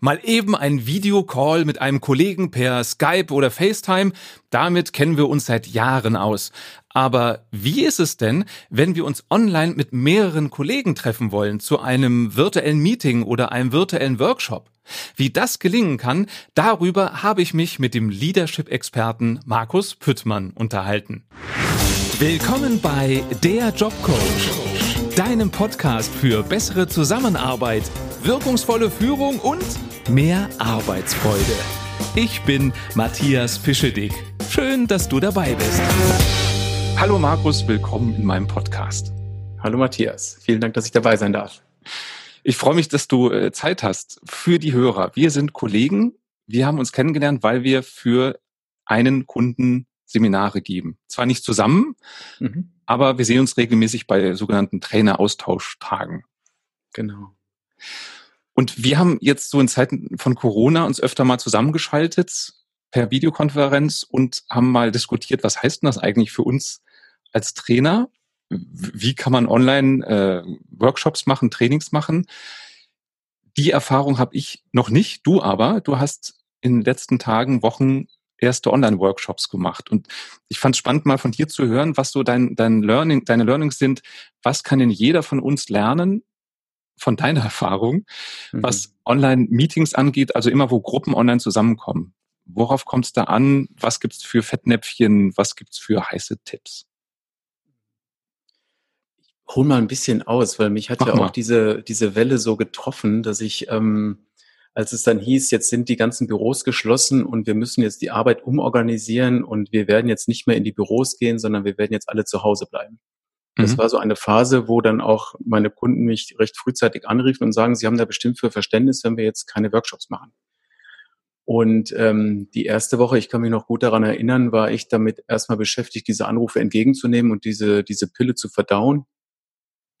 Mal eben ein Videocall mit einem Kollegen per Skype oder FaceTime, damit kennen wir uns seit Jahren aus. Aber wie ist es denn, wenn wir uns online mit mehreren Kollegen treffen wollen zu einem virtuellen Meeting oder einem virtuellen Workshop? Wie das gelingen kann, darüber habe ich mich mit dem Leadership-Experten Markus Püttmann unterhalten. Willkommen bei Der Jobcoach, deinem Podcast für bessere Zusammenarbeit, wirkungsvolle Führung und mehr Arbeitsfreude. Ich bin Matthias Fischedick. Schön, dass du dabei bist. Hallo Markus, willkommen in meinem Podcast. Hallo Matthias, vielen Dank, dass ich dabei sein darf. Ich freue mich, dass du äh, Zeit hast für die Hörer. Wir sind Kollegen. Wir haben uns kennengelernt, weil wir für einen Kunden Seminare geben. Zwar nicht zusammen, mhm. aber wir sehen uns regelmäßig bei sogenannten Trainer-Austauschtagen. Genau. Und wir haben jetzt so in Zeiten von Corona uns öfter mal zusammengeschaltet per Videokonferenz und haben mal diskutiert, was heißt denn das eigentlich für uns als Trainer? Wie kann man online äh, Workshops machen, Trainings machen? Die Erfahrung habe ich noch nicht, du aber. Du hast in den letzten Tagen, Wochen erste Online-Workshops gemacht. Und ich fand es spannend, mal von dir zu hören, was so dein, dein Learning, deine Learnings sind. Was kann denn jeder von uns lernen von deiner Erfahrung, mhm. was Online-Meetings angeht, also immer wo Gruppen online zusammenkommen? Worauf kommt es da an? Was gibt's für Fettnäpfchen? Was gibt's für heiße Tipps? hol mal ein bisschen aus, weil mich hat Mach ja mal. auch diese, diese Welle so getroffen, dass ich ähm, als es dann hieß, jetzt sind die ganzen Büros geschlossen und wir müssen jetzt die Arbeit umorganisieren und wir werden jetzt nicht mehr in die Büros gehen, sondern wir werden jetzt alle zu Hause bleiben. Das mhm. war so eine Phase, wo dann auch meine Kunden mich recht frühzeitig anriefen und sagen, sie haben da bestimmt für Verständnis, wenn wir jetzt keine Workshops machen. Und ähm, die erste Woche, ich kann mich noch gut daran erinnern, war ich damit erstmal beschäftigt, diese Anrufe entgegenzunehmen und diese, diese Pille zu verdauen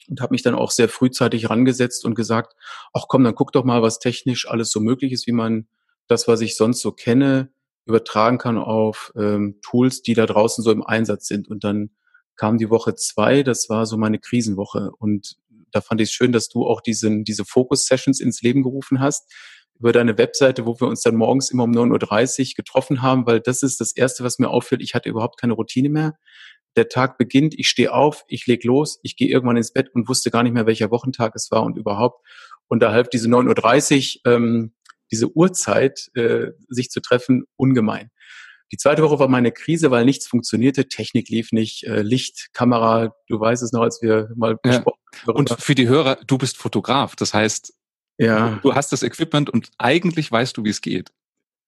und habe mich dann auch sehr frühzeitig rangesetzt und gesagt, ach komm, dann guck doch mal, was technisch alles so möglich ist, wie man das, was ich sonst so kenne, übertragen kann auf ähm, Tools, die da draußen so im Einsatz sind. Und dann kam die Woche zwei, das war so meine Krisenwoche. Und da fand ich es schön, dass du auch diesen, diese Focus-Sessions ins Leben gerufen hast über deine Webseite, wo wir uns dann morgens immer um 9.30 Uhr getroffen haben, weil das ist das Erste, was mir auffällt. Ich hatte überhaupt keine Routine mehr der Tag beginnt, ich stehe auf, ich leg los, ich gehe irgendwann ins Bett und wusste gar nicht mehr, welcher Wochentag es war und überhaupt. Und da half diese 9.30 Uhr, ähm, diese Uhrzeit, äh, sich zu treffen, ungemein. Die zweite Woche war meine Krise, weil nichts funktionierte, Technik lief nicht, äh, Licht, Kamera, du weißt es noch, als wir mal ja. gesprochen haben. Und für die Hörer, du bist Fotograf, das heißt, ja. du hast das Equipment und eigentlich weißt du, wie es geht.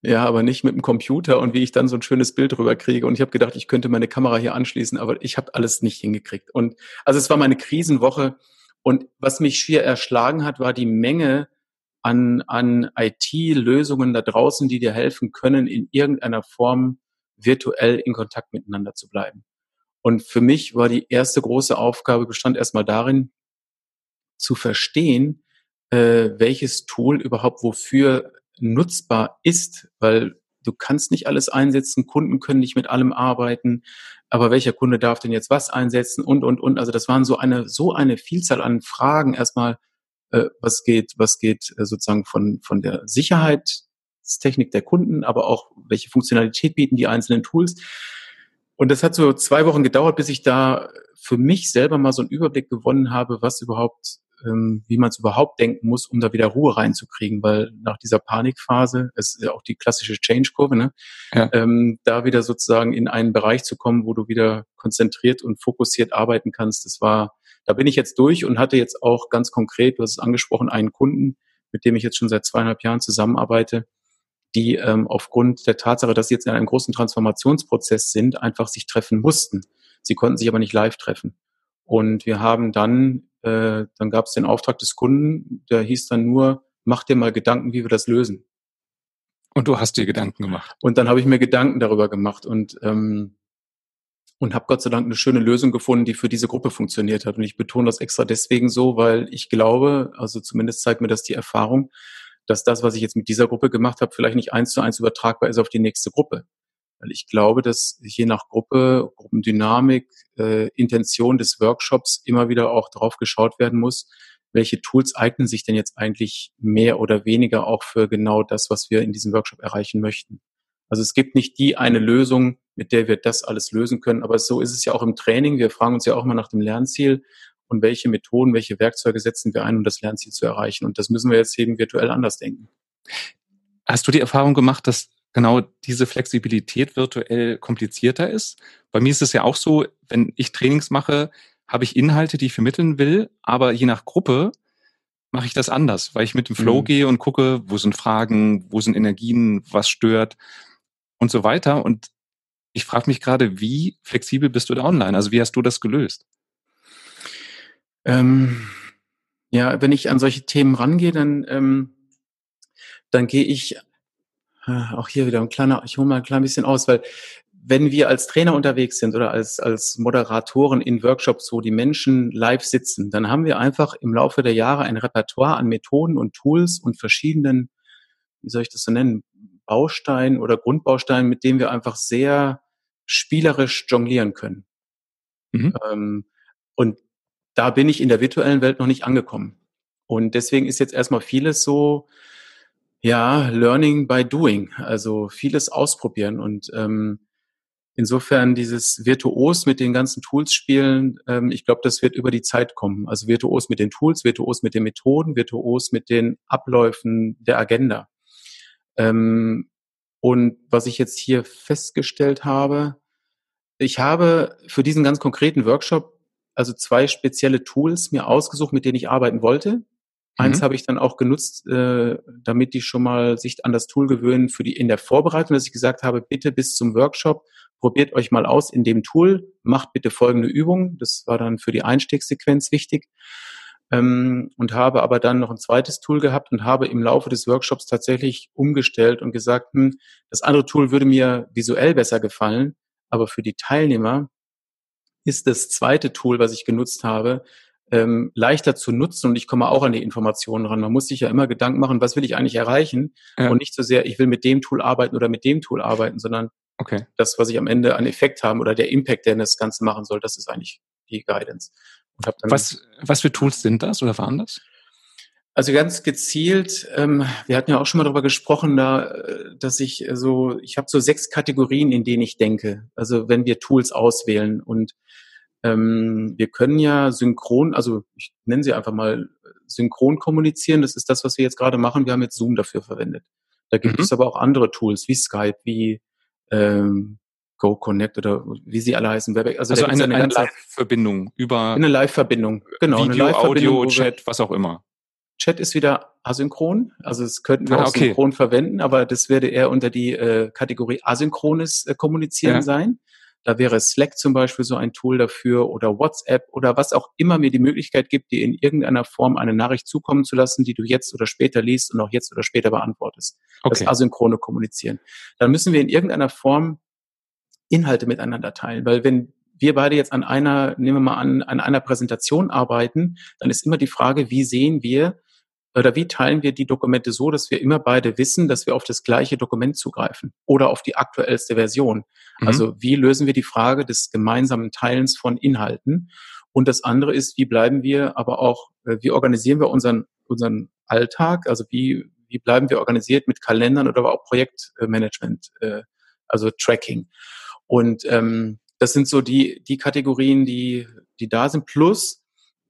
Ja, aber nicht mit dem Computer und wie ich dann so ein schönes Bild drüber kriege. Und ich habe gedacht, ich könnte meine Kamera hier anschließen, aber ich habe alles nicht hingekriegt. Und also es war meine Krisenwoche. Und was mich schier erschlagen hat, war die Menge an, an IT-Lösungen da draußen, die dir helfen können, in irgendeiner Form virtuell in Kontakt miteinander zu bleiben. Und für mich war die erste große Aufgabe bestand erstmal darin, zu verstehen, äh, welches Tool überhaupt wofür nutzbar ist, weil du kannst nicht alles einsetzen, Kunden können nicht mit allem arbeiten, aber welcher Kunde darf denn jetzt was einsetzen und, und, und. Also das waren so eine, so eine Vielzahl an Fragen. Erstmal, was geht, was geht äh, sozusagen von, von der Sicherheitstechnik der Kunden, aber auch welche Funktionalität bieten die einzelnen Tools. Und das hat so zwei Wochen gedauert, bis ich da für mich selber mal so einen Überblick gewonnen habe, was überhaupt ähm, wie man es überhaupt denken muss, um da wieder Ruhe reinzukriegen, weil nach dieser Panikphase, es ist ja auch die klassische Change-Kurve, ne? Ja. Ähm, da wieder sozusagen in einen Bereich zu kommen, wo du wieder konzentriert und fokussiert arbeiten kannst, das war, da bin ich jetzt durch und hatte jetzt auch ganz konkret, du hast es angesprochen, einen Kunden, mit dem ich jetzt schon seit zweieinhalb Jahren zusammenarbeite, die ähm, aufgrund der Tatsache, dass sie jetzt in einem großen Transformationsprozess sind, einfach sich treffen mussten. Sie konnten sich aber nicht live treffen. Und wir haben dann äh, dann gab es den Auftrag des Kunden, der hieß dann nur, mach dir mal Gedanken, wie wir das lösen. Und du hast dir Gedanken gemacht. Und dann habe ich mir Gedanken darüber gemacht und ähm, und habe Gott sei Dank eine schöne Lösung gefunden, die für diese Gruppe funktioniert hat. Und ich betone das extra deswegen so, weil ich glaube, also zumindest zeigt mir das die Erfahrung, dass das, was ich jetzt mit dieser Gruppe gemacht habe, vielleicht nicht eins zu eins übertragbar ist auf die nächste Gruppe. Weil ich glaube, dass je nach Gruppe, Gruppendynamik, äh, Intention des Workshops immer wieder auch drauf geschaut werden muss, welche Tools eignen sich denn jetzt eigentlich mehr oder weniger auch für genau das, was wir in diesem Workshop erreichen möchten. Also es gibt nicht die eine Lösung, mit der wir das alles lösen können, aber so ist es ja auch im Training. Wir fragen uns ja auch mal nach dem Lernziel und welche Methoden, welche Werkzeuge setzen wir ein, um das Lernziel zu erreichen. Und das müssen wir jetzt eben virtuell anders denken. Hast du die Erfahrung gemacht, dass genau diese Flexibilität virtuell komplizierter ist? Bei mir ist es ja auch so, wenn ich Trainings mache, habe ich Inhalte, die ich vermitteln will, aber je nach Gruppe mache ich das anders, weil ich mit dem Flow mhm. gehe und gucke, wo sind Fragen, wo sind Energien, was stört und so weiter. Und ich frage mich gerade, wie flexibel bist du da online? Also wie hast du das gelöst? Ähm, ja, wenn ich an solche Themen rangehe, dann, ähm, dann gehe ich äh, auch hier wieder ein kleiner, ich hole mal ein klein bisschen aus, weil wenn wir als Trainer unterwegs sind oder als, als Moderatoren in Workshops, wo die Menschen live sitzen, dann haben wir einfach im Laufe der Jahre ein Repertoire an Methoden und Tools und verschiedenen, wie soll ich das so nennen, Bausteinen oder Grundbausteinen, mit denen wir einfach sehr spielerisch jonglieren können. Mhm. Ähm, und da bin ich in der virtuellen Welt noch nicht angekommen. Und deswegen ist jetzt erstmal vieles so, ja, Learning by Doing, also vieles ausprobieren und ähm, Insofern dieses Virtuos mit den ganzen Tools spielen, ähm, ich glaube, das wird über die Zeit kommen. Also Virtuos mit den Tools, Virtuos mit den Methoden, Virtuos mit den Abläufen der Agenda. Ähm, und was ich jetzt hier festgestellt habe, ich habe für diesen ganz konkreten Workshop also zwei spezielle Tools mir ausgesucht, mit denen ich arbeiten wollte. Eins mhm. habe ich dann auch genutzt, äh, damit die schon mal sich an das Tool gewöhnen für die in der Vorbereitung, dass ich gesagt habe, bitte bis zum Workshop probiert euch mal aus in dem Tool, macht bitte folgende Übung. Das war dann für die Einstiegssequenz wichtig. Ähm, und habe aber dann noch ein zweites Tool gehabt und habe im Laufe des Workshops tatsächlich umgestellt und gesagt, hm, das andere Tool würde mir visuell besser gefallen, aber für die Teilnehmer ist das zweite Tool, was ich genutzt habe, ähm, leichter zu nutzen und ich komme auch an die Informationen ran. Man muss sich ja immer Gedanken machen, was will ich eigentlich erreichen ja. und nicht so sehr, ich will mit dem Tool arbeiten oder mit dem Tool arbeiten, sondern okay. das, was ich am Ende an Effekt haben oder der Impact, der das Ganze machen soll, das ist eigentlich die Guidance. Was, was für Tools sind das oder waren das? Also ganz gezielt, ähm, wir hatten ja auch schon mal darüber gesprochen, da, äh, dass ich so, ich habe so sechs Kategorien, in denen ich denke. Also wenn wir Tools auswählen und ähm, wir können ja synchron, also ich nenne sie einfach mal synchron kommunizieren. Das ist das, was wir jetzt gerade machen. Wir haben jetzt Zoom dafür verwendet. Da gibt mhm. es aber auch andere Tools wie Skype, wie ähm, Go Connect oder wie sie alle heißen. Also, also eine, eine, Live-Verbindung über eine Live-Verbindung, genau, Video, eine Live Audio, Chat, was auch immer. Chat ist wieder asynchron, also es könnten wir ah, auch okay. synchron verwenden, aber das würde eher unter die äh, Kategorie asynchrones äh, Kommunizieren ja. sein. Da wäre Slack zum Beispiel so ein Tool dafür oder WhatsApp oder was auch immer mir die Möglichkeit gibt, dir in irgendeiner Form eine Nachricht zukommen zu lassen, die du jetzt oder später liest und auch jetzt oder später beantwortest. Okay. Das asynchrone Kommunizieren. Dann müssen wir in irgendeiner Form Inhalte miteinander teilen, weil wenn wir beide jetzt an einer, nehmen wir mal an, an einer Präsentation arbeiten, dann ist immer die Frage, wie sehen wir oder wie teilen wir die Dokumente so, dass wir immer beide wissen, dass wir auf das gleiche Dokument zugreifen oder auf die aktuellste Version? Mhm. Also wie lösen wir die Frage des gemeinsamen Teilens von Inhalten? Und das andere ist, wie bleiben wir aber auch, äh, wie organisieren wir unseren, unseren Alltag? Also wie, wie bleiben wir organisiert mit Kalendern oder aber auch Projektmanagement, äh, also Tracking? Und ähm, das sind so die, die Kategorien, die, die da sind. Plus,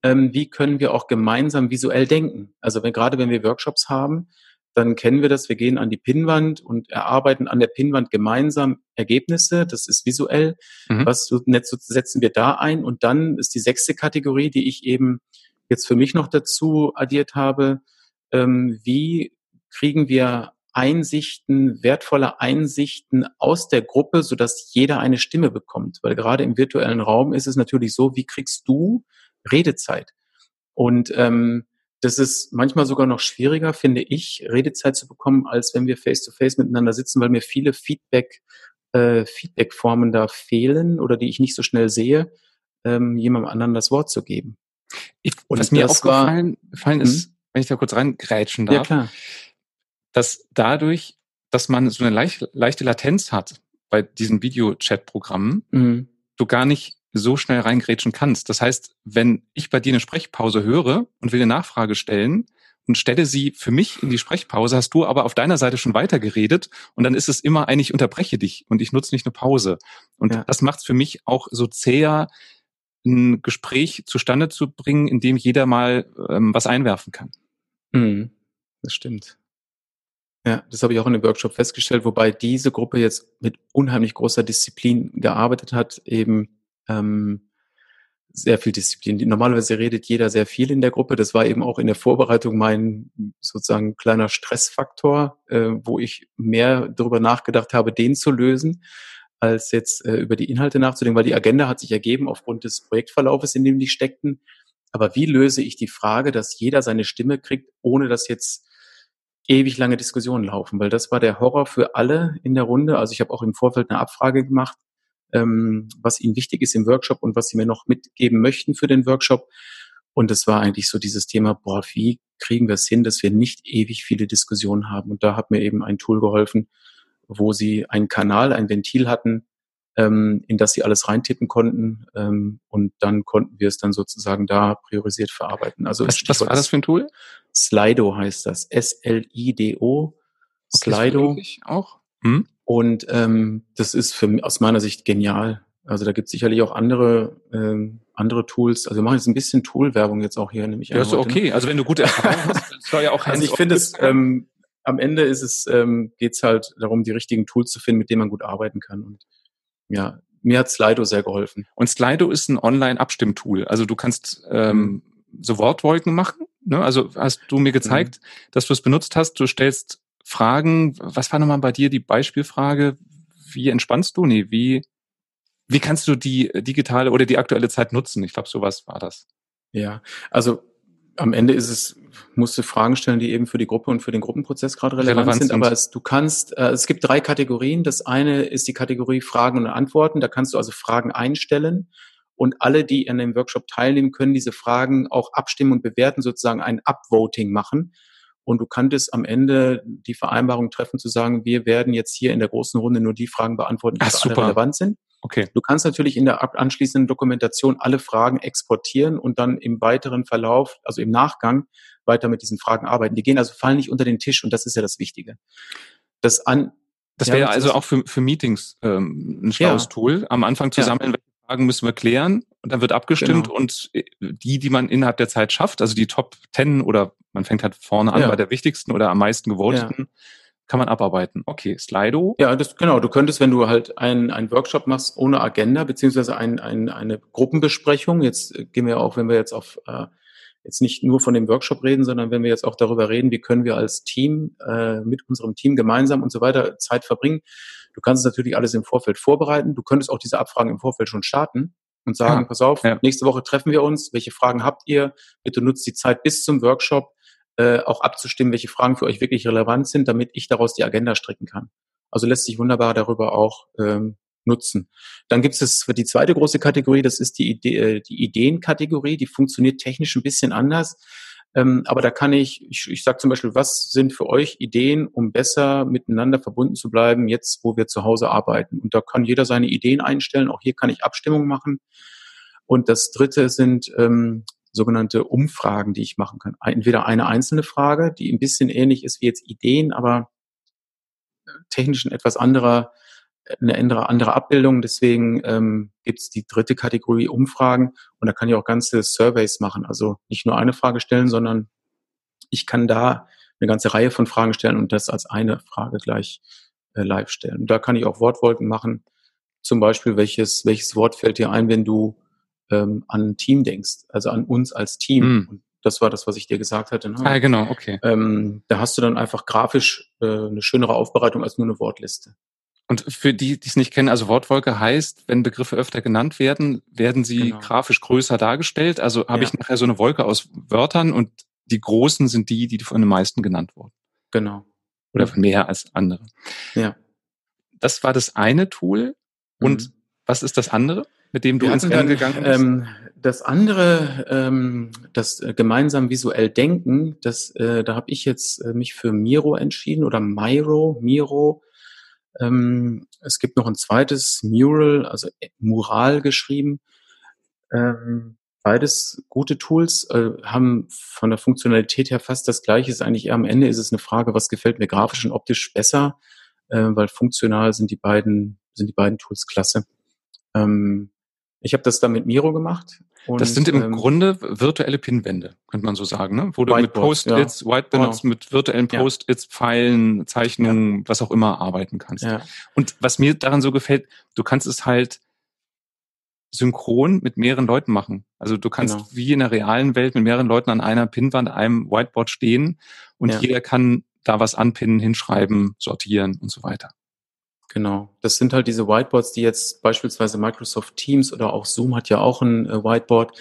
ähm, wie können wir auch gemeinsam visuell denken. Also wenn, gerade wenn wir Workshops haben, dann kennen wir das, wir gehen an die Pinnwand und erarbeiten an der Pinnwand gemeinsam Ergebnisse, das ist visuell. Mhm. Was setzen wir da ein? Und dann ist die sechste Kategorie, die ich eben jetzt für mich noch dazu addiert habe, ähm, wie kriegen wir Einsichten, wertvolle Einsichten aus der Gruppe, sodass jeder eine Stimme bekommt. Weil gerade im virtuellen Raum ist es natürlich so, wie kriegst du Redezeit. Und ähm, das ist manchmal sogar noch schwieriger, finde ich, Redezeit zu bekommen, als wenn wir face-to-face -face miteinander sitzen, weil mir viele Feedback, äh, Feedback-Formen da fehlen oder die ich nicht so schnell sehe, ähm, jemandem anderen das Wort zu geben. Ich, Und was mir aufgefallen gefallen ist, hm? wenn ich da kurz reingrätschen darf, ja, klar. Dass dadurch, dass man so eine leicht, leichte Latenz hat bei diesen Videochat-Programmen, mhm. du gar nicht so schnell reingrätschen kannst. Das heißt, wenn ich bei dir eine Sprechpause höre und will eine Nachfrage stellen und stelle sie für mich in die Sprechpause, hast du aber auf deiner Seite schon weitergeredet und dann ist es immer eigentlich, unterbreche dich und ich nutze nicht eine Pause. Und ja. das macht es für mich auch so zäher, ein Gespräch zustande zu bringen, in dem jeder mal ähm, was einwerfen kann. Mhm. Das stimmt. Ja, das habe ich auch in dem Workshop festgestellt, wobei diese Gruppe jetzt mit unheimlich großer Disziplin gearbeitet hat, eben ähm, sehr viel Disziplin. Normalerweise redet jeder sehr viel in der Gruppe. Das war eben auch in der Vorbereitung mein sozusagen kleiner Stressfaktor, äh, wo ich mehr darüber nachgedacht habe, den zu lösen, als jetzt äh, über die Inhalte nachzudenken, weil die Agenda hat sich ergeben aufgrund des Projektverlaufes, in dem die steckten. Aber wie löse ich die Frage, dass jeder seine Stimme kriegt, ohne dass jetzt ewig lange Diskussionen laufen? Weil das war der Horror für alle in der Runde. Also ich habe auch im Vorfeld eine Abfrage gemacht ähm, was ihnen wichtig ist im Workshop und was sie mir noch mitgeben möchten für den Workshop. Und es war eigentlich so dieses Thema, boah, wie kriegen wir es hin, dass wir nicht ewig viele Diskussionen haben? Und da hat mir eben ein Tool geholfen, wo sie einen Kanal, ein Ventil hatten, ähm, in das sie alles reintippen konnten. Ähm, und dann konnten wir es dann sozusagen da priorisiert verarbeiten. Also was, was war das für ein Tool? Slido heißt das. S-L-I-D-O. Slido. Okay, auch. Hm? Und ähm, das ist für aus meiner Sicht genial. Also da gibt es sicherlich auch andere ähm, andere Tools. Also wir machen jetzt ein bisschen Tool-Werbung jetzt auch hier, nämlich. Ja, ist so okay. Also wenn du gute Erfahrungen hast, das soll ja auch. Also ich finde es ähm, am Ende ist es ähm, geht's halt darum, die richtigen Tools zu finden, mit denen man gut arbeiten kann. Und ja, mir hat Slido sehr geholfen. Und Slido ist ein Online-Abstimmtool. Also du kannst ähm, mhm. so Wortwolken machen. Ne? Also hast du mir gezeigt, mhm. dass du es benutzt hast. Du stellst Fragen. Was war nochmal bei dir die Beispielfrage? Wie entspannst du? Nee, wie, wie kannst du die digitale oder die aktuelle Zeit nutzen? Ich glaube, sowas war das. Ja, also am Ende ist es, musst du Fragen stellen, die eben für die Gruppe und für den Gruppenprozess gerade relevant, relevant sind. sind. Aber es, du kannst, äh, es gibt drei Kategorien. Das eine ist die Kategorie Fragen und Antworten. Da kannst du also Fragen einstellen. Und alle, die an dem Workshop teilnehmen, können diese Fragen auch abstimmen und bewerten, sozusagen ein Upvoting machen. Und du kanntest am Ende die Vereinbarung treffen, zu sagen, wir werden jetzt hier in der großen Runde nur die Fragen beantworten, die Ach, für alle relevant sind. Okay. Du kannst natürlich in der anschließenden Dokumentation alle Fragen exportieren und dann im weiteren Verlauf, also im Nachgang, weiter mit diesen Fragen arbeiten. Die gehen also fallen nicht unter den Tisch und das ist ja das Wichtige. Das an das wäre ja, also auch für, für Meetings ähm, ein schlaues ja. Tool, am Anfang zu ja. sammeln, welche Fragen müssen wir klären und dann wird abgestimmt genau. und äh, die, die man innerhalb der Zeit schafft, also die Top 10 oder man fängt halt vorne an bei der wichtigsten oder am meisten gewoteten, kann man abarbeiten. Okay, Slido. Ja, das genau. Du könntest, wenn du halt einen, einen Workshop machst ohne Agenda, beziehungsweise ein, ein, eine Gruppenbesprechung, jetzt gehen wir auch, wenn wir jetzt auf äh, jetzt nicht nur von dem Workshop reden, sondern wenn wir jetzt auch darüber reden, wie können wir als Team äh, mit unserem Team gemeinsam und so weiter Zeit verbringen. Du kannst es natürlich alles im Vorfeld vorbereiten. Du könntest auch diese Abfragen im Vorfeld schon starten und sagen, ja. pass auf, ja. nächste Woche treffen wir uns, welche Fragen habt ihr? Bitte nutzt die Zeit bis zum Workshop, äh, auch abzustimmen, welche Fragen für euch wirklich relevant sind, damit ich daraus die Agenda stricken kann. Also lässt sich wunderbar darüber auch ähm, nutzen. Dann gibt es die zweite große Kategorie, das ist die, Idee, äh, die Ideenkategorie, die funktioniert technisch ein bisschen anders. Ähm, aber da kann ich, ich, ich sage zum Beispiel, was sind für euch Ideen, um besser miteinander verbunden zu bleiben, jetzt wo wir zu Hause arbeiten. Und da kann jeder seine Ideen einstellen. Auch hier kann ich Abstimmung machen. Und das dritte sind ähm, sogenannte Umfragen, die ich machen kann. Entweder eine einzelne Frage, die ein bisschen ähnlich ist wie jetzt Ideen, aber technisch ein etwas anderer eine andere, andere Abbildung. Deswegen ähm, gibt es die dritte Kategorie Umfragen und da kann ich auch ganze Surveys machen. Also nicht nur eine Frage stellen, sondern ich kann da eine ganze Reihe von Fragen stellen und das als eine Frage gleich äh, live stellen. Und da kann ich auch Wortwolken machen. Zum Beispiel, welches, welches Wort fällt dir ein, wenn du ähm, an ein Team denkst, also an uns als Team. Mm. Und das war das, was ich dir gesagt hatte. Ne? Ah, genau, okay. Ähm, da hast du dann einfach grafisch äh, eine schönere Aufbereitung als nur eine Wortliste. Und für die, die es nicht kennen, also Wortwolke heißt, wenn Begriffe öfter genannt werden, werden sie genau. grafisch größer dargestellt. Also habe ja. ich nachher so eine Wolke aus Wörtern und die großen sind die, die von den meisten genannt wurden. Genau. Oder von mehr als andere. Ja. Das war das eine Tool. Und mhm. was ist das andere, mit dem du Wir ins Rennen gegangen bist? Ähm, das andere, ähm, das äh, gemeinsam visuell denken, das, äh, da habe ich jetzt äh, mich für Miro entschieden oder Miro, Miro ähm, es gibt noch ein zweites Mural, also Mural geschrieben. Ähm, beides gute Tools, äh, haben von der Funktionalität her fast das gleiche. Ist eigentlich eher am Ende ist es eine Frage, was gefällt mir grafisch und optisch besser, äh, weil funktional sind die beiden, sind die beiden Tools klasse. Ähm, ich habe das dann mit Miro gemacht. Und, das sind im ähm, Grunde virtuelle Pinwände, könnte man so sagen, ne? wo du mit Post-its, ja. Whiteboards, genau. mit virtuellen Post-its, Pfeilen, Zeichnungen, ja. was auch immer arbeiten kannst. Ja. Und was mir daran so gefällt, du kannst es halt synchron mit mehreren Leuten machen. Also du kannst genau. wie in der realen Welt mit mehreren Leuten an einer Pinnwand, einem Whiteboard stehen und jeder kann da was anpinnen, hinschreiben, sortieren und so weiter. Genau. Das sind halt diese Whiteboards, die jetzt beispielsweise Microsoft Teams oder auch Zoom hat ja auch ein äh, Whiteboard.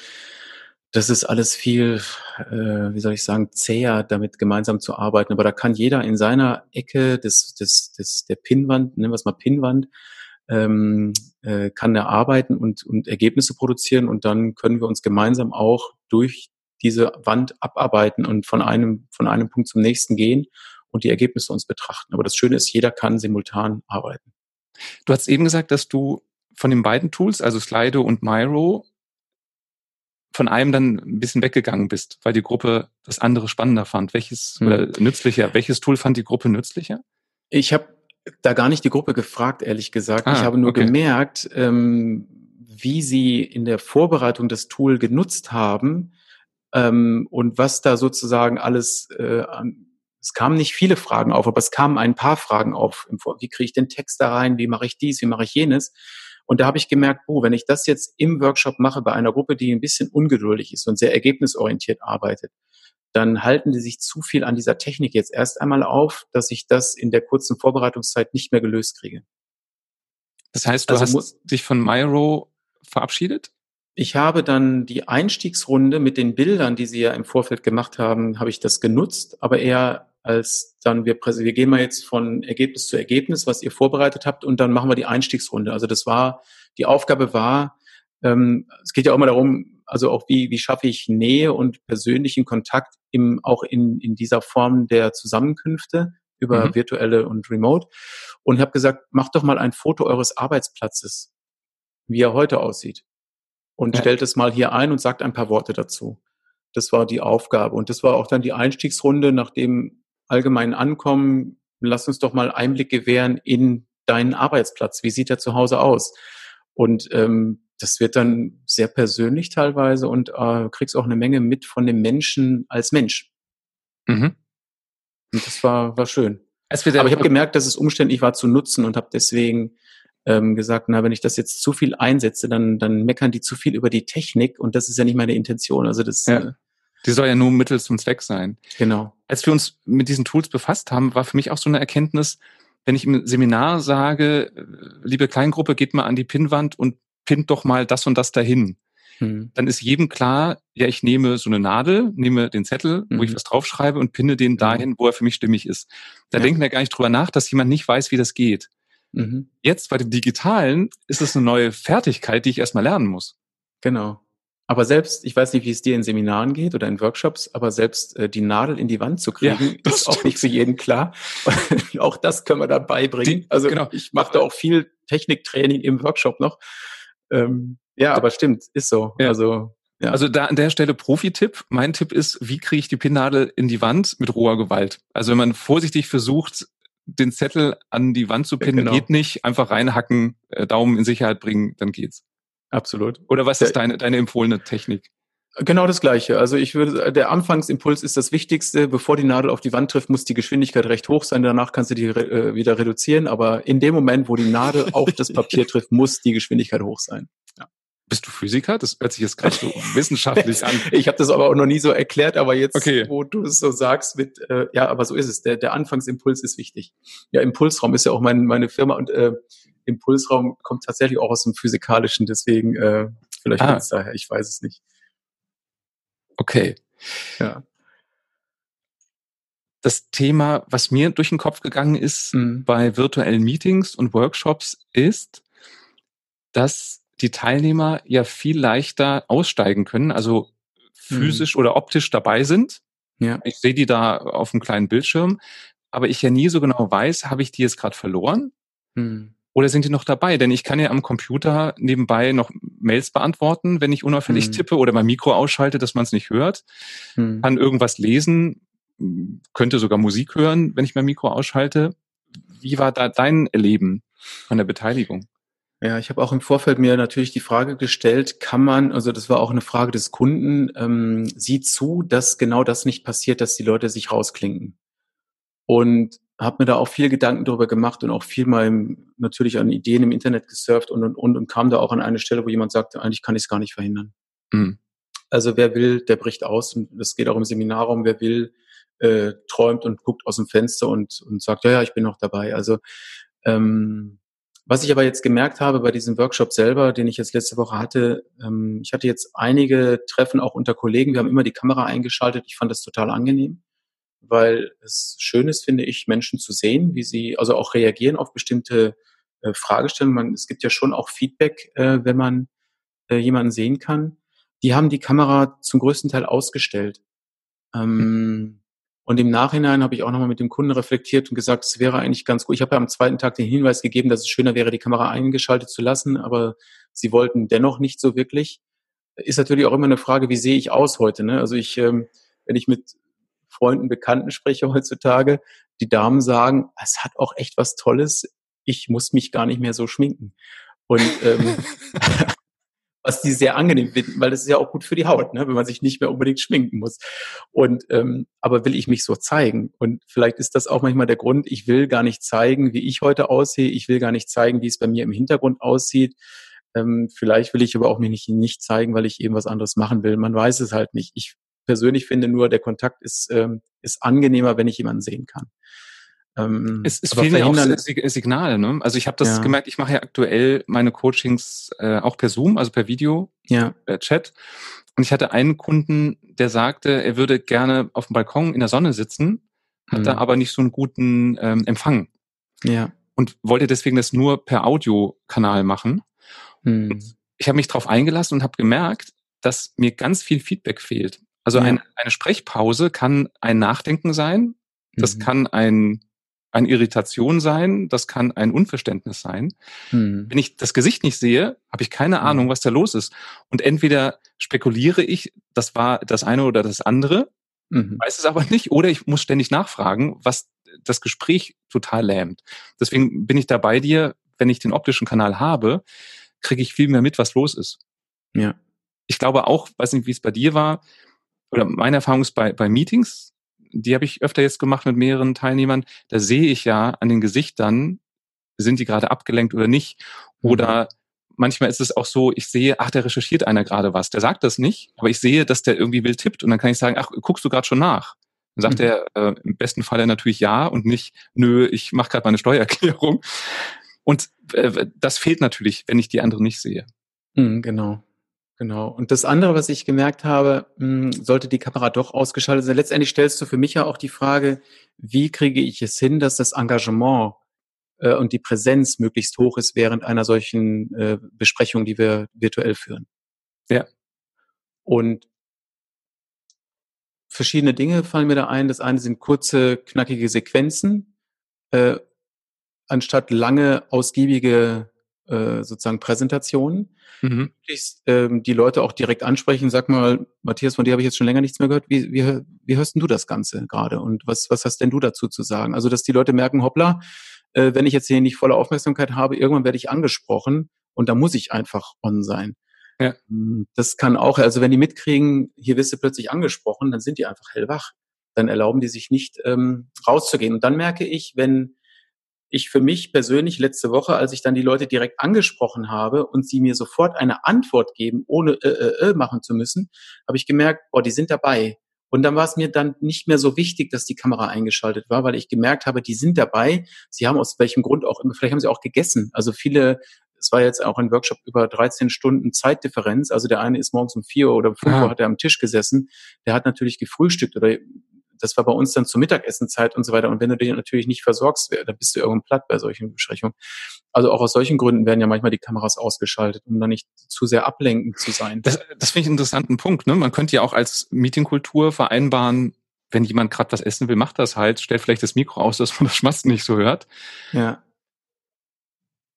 Das ist alles viel, äh, wie soll ich sagen, zäher, damit gemeinsam zu arbeiten. Aber da kann jeder in seiner Ecke des, des, des, der Pinnwand, nennen wir es mal Pinnwand, ähm, äh, kann er arbeiten und, und Ergebnisse produzieren und dann können wir uns gemeinsam auch durch diese Wand abarbeiten und von einem, von einem Punkt zum nächsten gehen und die Ergebnisse uns betrachten. Aber das Schöne ist, jeder kann simultan arbeiten. Du hast eben gesagt, dass du von den beiden Tools, also Slido und Miro, von einem dann ein bisschen weggegangen bist, weil die Gruppe das andere spannender fand. Welches hm. oder nützlicher? Welches Tool fand die Gruppe nützlicher? Ich habe da gar nicht die Gruppe gefragt, ehrlich gesagt. Ah, ich habe nur okay. gemerkt, ähm, wie sie in der Vorbereitung das Tool genutzt haben ähm, und was da sozusagen alles äh, an es kamen nicht viele Fragen auf, aber es kamen ein paar Fragen auf. Wie kriege ich den Text da rein? Wie mache ich dies? Wie mache ich jenes? Und da habe ich gemerkt, oh, wenn ich das jetzt im Workshop mache bei einer Gruppe, die ein bisschen ungeduldig ist und sehr ergebnisorientiert arbeitet, dann halten die sich zu viel an dieser Technik jetzt erst einmal auf, dass ich das in der kurzen Vorbereitungszeit nicht mehr gelöst kriege. Das heißt, du also hast dich von Myro verabschiedet? Ich habe dann die Einstiegsrunde mit den Bildern, die Sie ja im Vorfeld gemacht haben, habe ich das genutzt, aber eher als dann wir wir gehen mal jetzt von Ergebnis zu Ergebnis, was ihr vorbereitet habt, und dann machen wir die Einstiegsrunde. Also das war die Aufgabe war, ähm, es geht ja auch mal darum, also auch wie wie schaffe ich Nähe und persönlichen Kontakt im auch in in dieser Form der Zusammenkünfte über mhm. virtuelle und Remote und habe gesagt, macht doch mal ein Foto eures Arbeitsplatzes, wie er heute aussieht und ja. stellt es mal hier ein und sagt ein paar Worte dazu. Das war die Aufgabe. Und das war auch dann die Einstiegsrunde nach dem allgemeinen Ankommen. Lass uns doch mal Einblick gewähren in deinen Arbeitsplatz. Wie sieht er zu Hause aus? Und ähm, das wird dann sehr persönlich teilweise und äh, kriegst auch eine Menge mit von dem Menschen als Mensch. Mhm. Und das war, war schön. Aber ich habe gemerkt, dass es umständlich war zu nutzen und habe deswegen ähm, gesagt, na, wenn ich das jetzt zu viel einsetze, dann, dann meckern die zu viel über die Technik und das ist ja nicht meine Intention. Also das ja. Äh, die soll ja nur Mittel zum Zweck sein. Genau. Als wir uns mit diesen Tools befasst haben, war für mich auch so eine Erkenntnis, wenn ich im Seminar sage, äh, liebe Kleingruppe, geht mal an die Pinnwand und pinnt doch mal das und das dahin. Hm. Dann ist jedem klar, ja, ich nehme so eine Nadel, nehme den Zettel, mhm. wo ich hm. was draufschreibe und pinne den dahin, wo er für mich stimmig ist. Da ja. denken wir gar nicht drüber nach, dass jemand nicht weiß, wie das geht. Mhm. Jetzt bei dem Digitalen ist es eine neue Fertigkeit, die ich erstmal lernen muss. Genau. Aber selbst, ich weiß nicht, wie es dir in Seminaren geht oder in Workshops, aber selbst äh, die Nadel in die Wand zu kriegen, ja, ist stimmt. auch nicht für jeden klar. auch das können wir da beibringen. Also genau. ich mache da auch viel Techniktraining im Workshop noch. Ähm, ja, aber stimmt, ist so. Ja. Also ja. Also da an der Stelle Profi-Tipp. Mein Tipp ist, wie kriege ich die Pinnnadel in die Wand mit roher Gewalt? Also wenn man vorsichtig versucht, den Zettel an die Wand zu pinnen, genau. geht nicht. Einfach reinhacken, äh, Daumen in Sicherheit bringen, dann geht's. Absolut. Oder was ist deine, deine empfohlene Technik? Genau das Gleiche. Also ich würde, der Anfangsimpuls ist das Wichtigste. Bevor die Nadel auf die Wand trifft, muss die Geschwindigkeit recht hoch sein. Danach kannst du die äh, wieder reduzieren. Aber in dem Moment, wo die Nadel auf das Papier trifft, muss die Geschwindigkeit hoch sein. Ja. Bist du Physiker? Das hört sich jetzt gerade so wissenschaftlich an. Ich habe das aber auch noch nie so erklärt, aber jetzt, okay. wo du es so sagst, mit äh, ja, aber so ist es. Der, der Anfangsimpuls ist wichtig. Ja, Impulsraum ist ja auch mein, meine Firma und äh, Impulsraum kommt tatsächlich auch aus dem Physikalischen, deswegen äh, vielleicht ah. es daher, ich weiß es nicht. Okay. Ja. Das Thema, was mir durch den Kopf gegangen ist mhm. bei virtuellen Meetings und Workshops, ist, dass die Teilnehmer ja viel leichter aussteigen können, also physisch mhm. oder optisch dabei sind. Ja. Ich sehe die da auf einem kleinen Bildschirm, aber ich ja nie so genau weiß, habe ich die jetzt gerade verloren? Mhm. Oder sind die noch dabei? Denn ich kann ja am Computer nebenbei noch Mails beantworten, wenn ich unauffällig hm. tippe oder mein Mikro ausschalte, dass man es nicht hört. Hm. Kann irgendwas lesen, könnte sogar Musik hören, wenn ich mein Mikro ausschalte. Wie war da dein Erleben von der Beteiligung? Ja, ich habe auch im Vorfeld mir natürlich die Frage gestellt, kann man, also das war auch eine Frage des Kunden, ähm, sieht zu, dass genau das nicht passiert, dass die Leute sich rausklinken. Und habe mir da auch viel Gedanken darüber gemacht und auch viel mal im, natürlich an Ideen im Internet gesurft und und und und kam da auch an eine Stelle, wo jemand sagte, eigentlich kann ich es gar nicht verhindern. Mhm. Also wer will, der bricht aus und das geht auch im Seminarraum, wer will, äh, träumt und guckt aus dem Fenster und, und sagt, ja, ja, ich bin noch dabei. Also ähm, was ich aber jetzt gemerkt habe bei diesem Workshop selber, den ich jetzt letzte Woche hatte, ähm, ich hatte jetzt einige Treffen auch unter Kollegen, wir haben immer die Kamera eingeschaltet, ich fand das total angenehm weil es schön ist, finde ich, Menschen zu sehen, wie sie also auch reagieren auf bestimmte äh, Fragestellungen. Man, es gibt ja schon auch Feedback, äh, wenn man äh, jemanden sehen kann. Die haben die Kamera zum größten Teil ausgestellt. Ähm, und im Nachhinein habe ich auch nochmal mit dem Kunden reflektiert und gesagt, es wäre eigentlich ganz gut. Ich habe ja am zweiten Tag den Hinweis gegeben, dass es schöner wäre, die Kamera eingeschaltet zu lassen, aber sie wollten dennoch nicht so wirklich. Ist natürlich auch immer eine Frage, wie sehe ich aus heute? Ne? Also ich, ähm, wenn ich mit Freunden, Bekannten spreche heutzutage, die Damen sagen, es hat auch echt was Tolles, ich muss mich gar nicht mehr so schminken. Und ähm, was die sehr angenehm finden, weil das ist ja auch gut für die Haut, ne, wenn man sich nicht mehr unbedingt schminken muss. Und ähm, aber will ich mich so zeigen? Und vielleicht ist das auch manchmal der Grund, ich will gar nicht zeigen, wie ich heute aussehe, ich will gar nicht zeigen, wie es bei mir im Hintergrund aussieht. Ähm, vielleicht will ich aber auch mich nicht, nicht zeigen, weil ich eben was anderes machen will. Man weiß es halt nicht. Ich persönlich finde nur, der Kontakt ist, ähm, ist angenehmer, wenn ich jemanden sehen kann. Ähm, es, es fehlen ja auch Signale. Ne? Also ich habe das ja. gemerkt, ich mache ja aktuell meine Coachings äh, auch per Zoom, also per Video, ja. äh, Chat. Und ich hatte einen Kunden, der sagte, er würde gerne auf dem Balkon in der Sonne sitzen, hat da mhm. aber nicht so einen guten ähm, Empfang. Ja. Und wollte deswegen das nur per Audiokanal machen. Mhm. Ich habe mich darauf eingelassen und habe gemerkt, dass mir ganz viel Feedback fehlt. Also ja. ein, eine Sprechpause kann ein Nachdenken sein, das mhm. kann ein, eine Irritation sein, das kann ein Unverständnis sein. Mhm. Wenn ich das Gesicht nicht sehe, habe ich keine Ahnung, was da los ist. Und entweder spekuliere ich, das war das eine oder das andere, mhm. weiß es aber nicht, oder ich muss ständig nachfragen, was das Gespräch total lähmt. Deswegen bin ich da bei dir, wenn ich den optischen Kanal habe, kriege ich viel mehr mit, was los ist. Ja. Ich glaube auch, weiß nicht, wie es bei dir war, oder meine Erfahrung ist bei, bei Meetings, die habe ich öfter jetzt gemacht mit mehreren Teilnehmern, da sehe ich ja an den Gesichtern, sind die gerade abgelenkt oder nicht. Oder mhm. manchmal ist es auch so, ich sehe, ach, der recherchiert einer gerade was. Der sagt das nicht, aber ich sehe, dass der irgendwie wild tippt. Und dann kann ich sagen, ach, guckst du gerade schon nach? Dann sagt mhm. er äh, im besten Fall natürlich ja und nicht, nö, ich mache gerade meine Steuererklärung. Und äh, das fehlt natürlich, wenn ich die andere nicht sehe. Mhm, genau. Genau. Und das andere, was ich gemerkt habe, hm, sollte die Kamera doch ausgeschaltet sein. Letztendlich stellst du für mich ja auch die Frage, wie kriege ich es hin, dass das Engagement äh, und die Präsenz möglichst hoch ist während einer solchen äh, Besprechung, die wir virtuell führen. Ja. Und verschiedene Dinge fallen mir da ein. Das eine sind kurze, knackige Sequenzen, äh, anstatt lange, ausgiebige äh, sozusagen Präsentationen. Mhm. Ähm, die Leute auch direkt ansprechen. Sag mal, Matthias, von dir habe ich jetzt schon länger nichts mehr gehört. Wie, wie, wie hörst denn du das Ganze gerade? Und was, was hast denn du dazu zu sagen? Also, dass die Leute merken, hoppla, äh, wenn ich jetzt hier nicht volle Aufmerksamkeit habe, irgendwann werde ich angesprochen und da muss ich einfach on sein. Ja. Hm, das kann auch, also wenn die mitkriegen, hier wirst du plötzlich angesprochen, dann sind die einfach hellwach. Dann erlauben die sich nicht ähm, rauszugehen. Und dann merke ich, wenn ich für mich persönlich letzte Woche, als ich dann die Leute direkt angesprochen habe und sie mir sofort eine Antwort geben, ohne äh, äh, äh machen zu müssen, habe ich gemerkt, boah, die sind dabei. Und dann war es mir dann nicht mehr so wichtig, dass die Kamera eingeschaltet war, weil ich gemerkt habe, die sind dabei. Sie haben aus welchem Grund auch immer, vielleicht haben sie auch gegessen. Also viele, es war jetzt auch ein Workshop über 13 Stunden Zeitdifferenz. Also der eine ist morgens um vier oder fünf Uhr hat er am Tisch gesessen. Der hat natürlich gefrühstückt oder das war bei uns dann zur Mittagessenzeit und so weiter. Und wenn du dich natürlich nicht versorgst, dann bist du irgendwann platt bei solchen Besprechungen. Also auch aus solchen Gründen werden ja manchmal die Kameras ausgeschaltet, um dann nicht zu sehr ablenkend zu sein. Das, das finde ich einen interessanten Punkt. Ne? Man könnte ja auch als Meetingkultur vereinbaren, wenn jemand gerade was essen will, macht das halt, stellt vielleicht das Mikro aus, dass man das Schmatzen nicht so hört. Ja.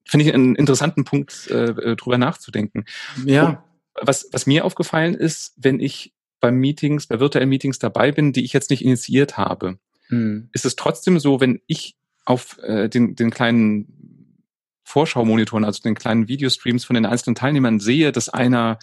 finde ich einen interessanten Punkt, äh, äh, drüber nachzudenken. Ja. Und was, was mir aufgefallen ist, wenn ich bei Meetings, bei virtuellen Meetings dabei bin, die ich jetzt nicht initiiert habe, hm. ist es trotzdem so, wenn ich auf äh, den, den kleinen Vorschaumonitoren, also den kleinen Videostreams von den einzelnen Teilnehmern sehe, dass einer,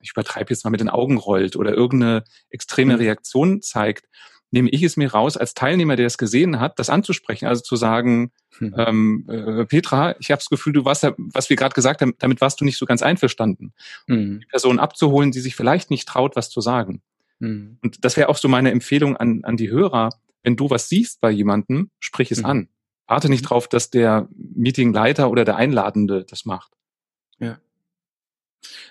ich übertreibe jetzt mal mit den Augen rollt oder irgendeine extreme hm. Reaktion zeigt, nehme ich es mir raus, als Teilnehmer, der es gesehen hat, das anzusprechen, also zu sagen, hm. ähm, äh, Petra, ich habe das Gefühl, du warst was wir gerade gesagt haben, damit warst du nicht so ganz einverstanden. Hm. Die Person abzuholen, die sich vielleicht nicht traut, was zu sagen. Hm. Und das wäre auch so meine Empfehlung an, an die Hörer, wenn du was siehst bei jemandem, sprich es hm. an. Warte nicht mhm. drauf, dass der Meetingleiter oder der Einladende das macht. Ja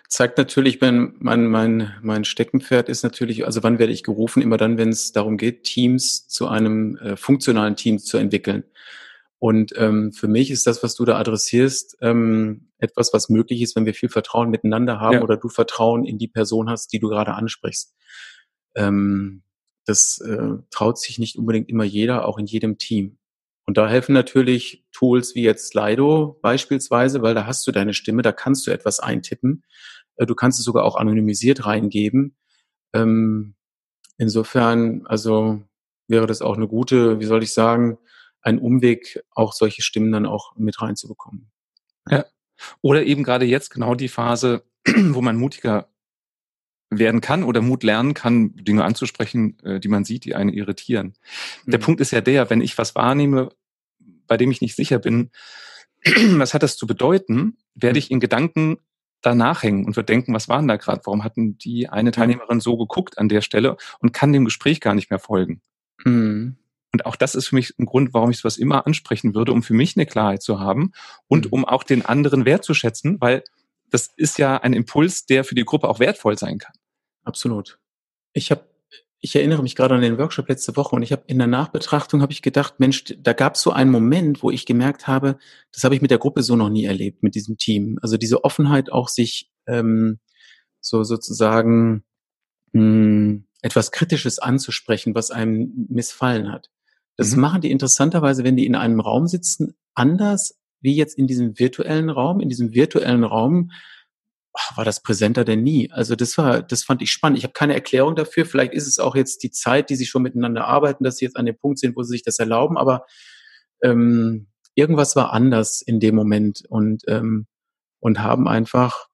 zeigt natürlich, wenn mein, mein, mein Steckenpferd ist natürlich, also wann werde ich gerufen? Immer dann, wenn es darum geht, Teams zu einem äh, funktionalen Team zu entwickeln. Und ähm, für mich ist das, was du da adressierst, ähm, etwas, was möglich ist, wenn wir viel Vertrauen miteinander haben ja. oder du Vertrauen in die Person hast, die du gerade ansprichst. Ähm, das äh, traut sich nicht unbedingt immer jeder, auch in jedem Team. Und da helfen natürlich Tools wie jetzt Slido beispielsweise, weil da hast du deine Stimme, da kannst du etwas eintippen. Äh, du kannst es sogar auch anonymisiert reingeben. Ähm, insofern, also wäre das auch eine gute, wie soll ich sagen, ein Umweg, auch solche Stimmen dann auch mit reinzubekommen. Ja. Oder eben gerade jetzt genau die Phase, wo man mutiger werden kann oder Mut lernen kann, Dinge anzusprechen, äh, die man sieht, die einen irritieren. Mhm. Der Punkt ist ja der, wenn ich was wahrnehme, bei dem ich nicht sicher bin, was hat das zu bedeuten, werde ich in Gedanken danach hängen und würde denken, was waren da gerade? Warum hatten die eine Teilnehmerin so geguckt an der Stelle und kann dem Gespräch gar nicht mehr folgen? Mhm. Und auch das ist für mich ein Grund, warum ich sowas immer ansprechen würde, um für mich eine Klarheit zu haben und mhm. um auch den anderen wertzuschätzen, weil das ist ja ein Impuls, der für die Gruppe auch wertvoll sein kann. Absolut. Ich habe ich erinnere mich gerade an den Workshop letzte Woche und ich habe in der Nachbetrachtung habe ich gedacht, Mensch, da gab es so einen Moment, wo ich gemerkt habe, das habe ich mit der Gruppe so noch nie erlebt, mit diesem Team. Also diese Offenheit auch sich ähm, so sozusagen mh, hm, etwas Kritisches anzusprechen, was einem missfallen hat. Das mhm. machen die interessanterweise, wenn die in einem Raum sitzen, anders wie jetzt in diesem virtuellen Raum. In diesem virtuellen Raum war das präsenter denn nie. Also das war, das fand ich spannend. Ich habe keine Erklärung dafür. Vielleicht ist es auch jetzt die Zeit, die sie schon miteinander arbeiten, dass sie jetzt an dem Punkt sind, wo sie sich das erlauben. Aber ähm, irgendwas war anders in dem Moment und ähm, und haben einfach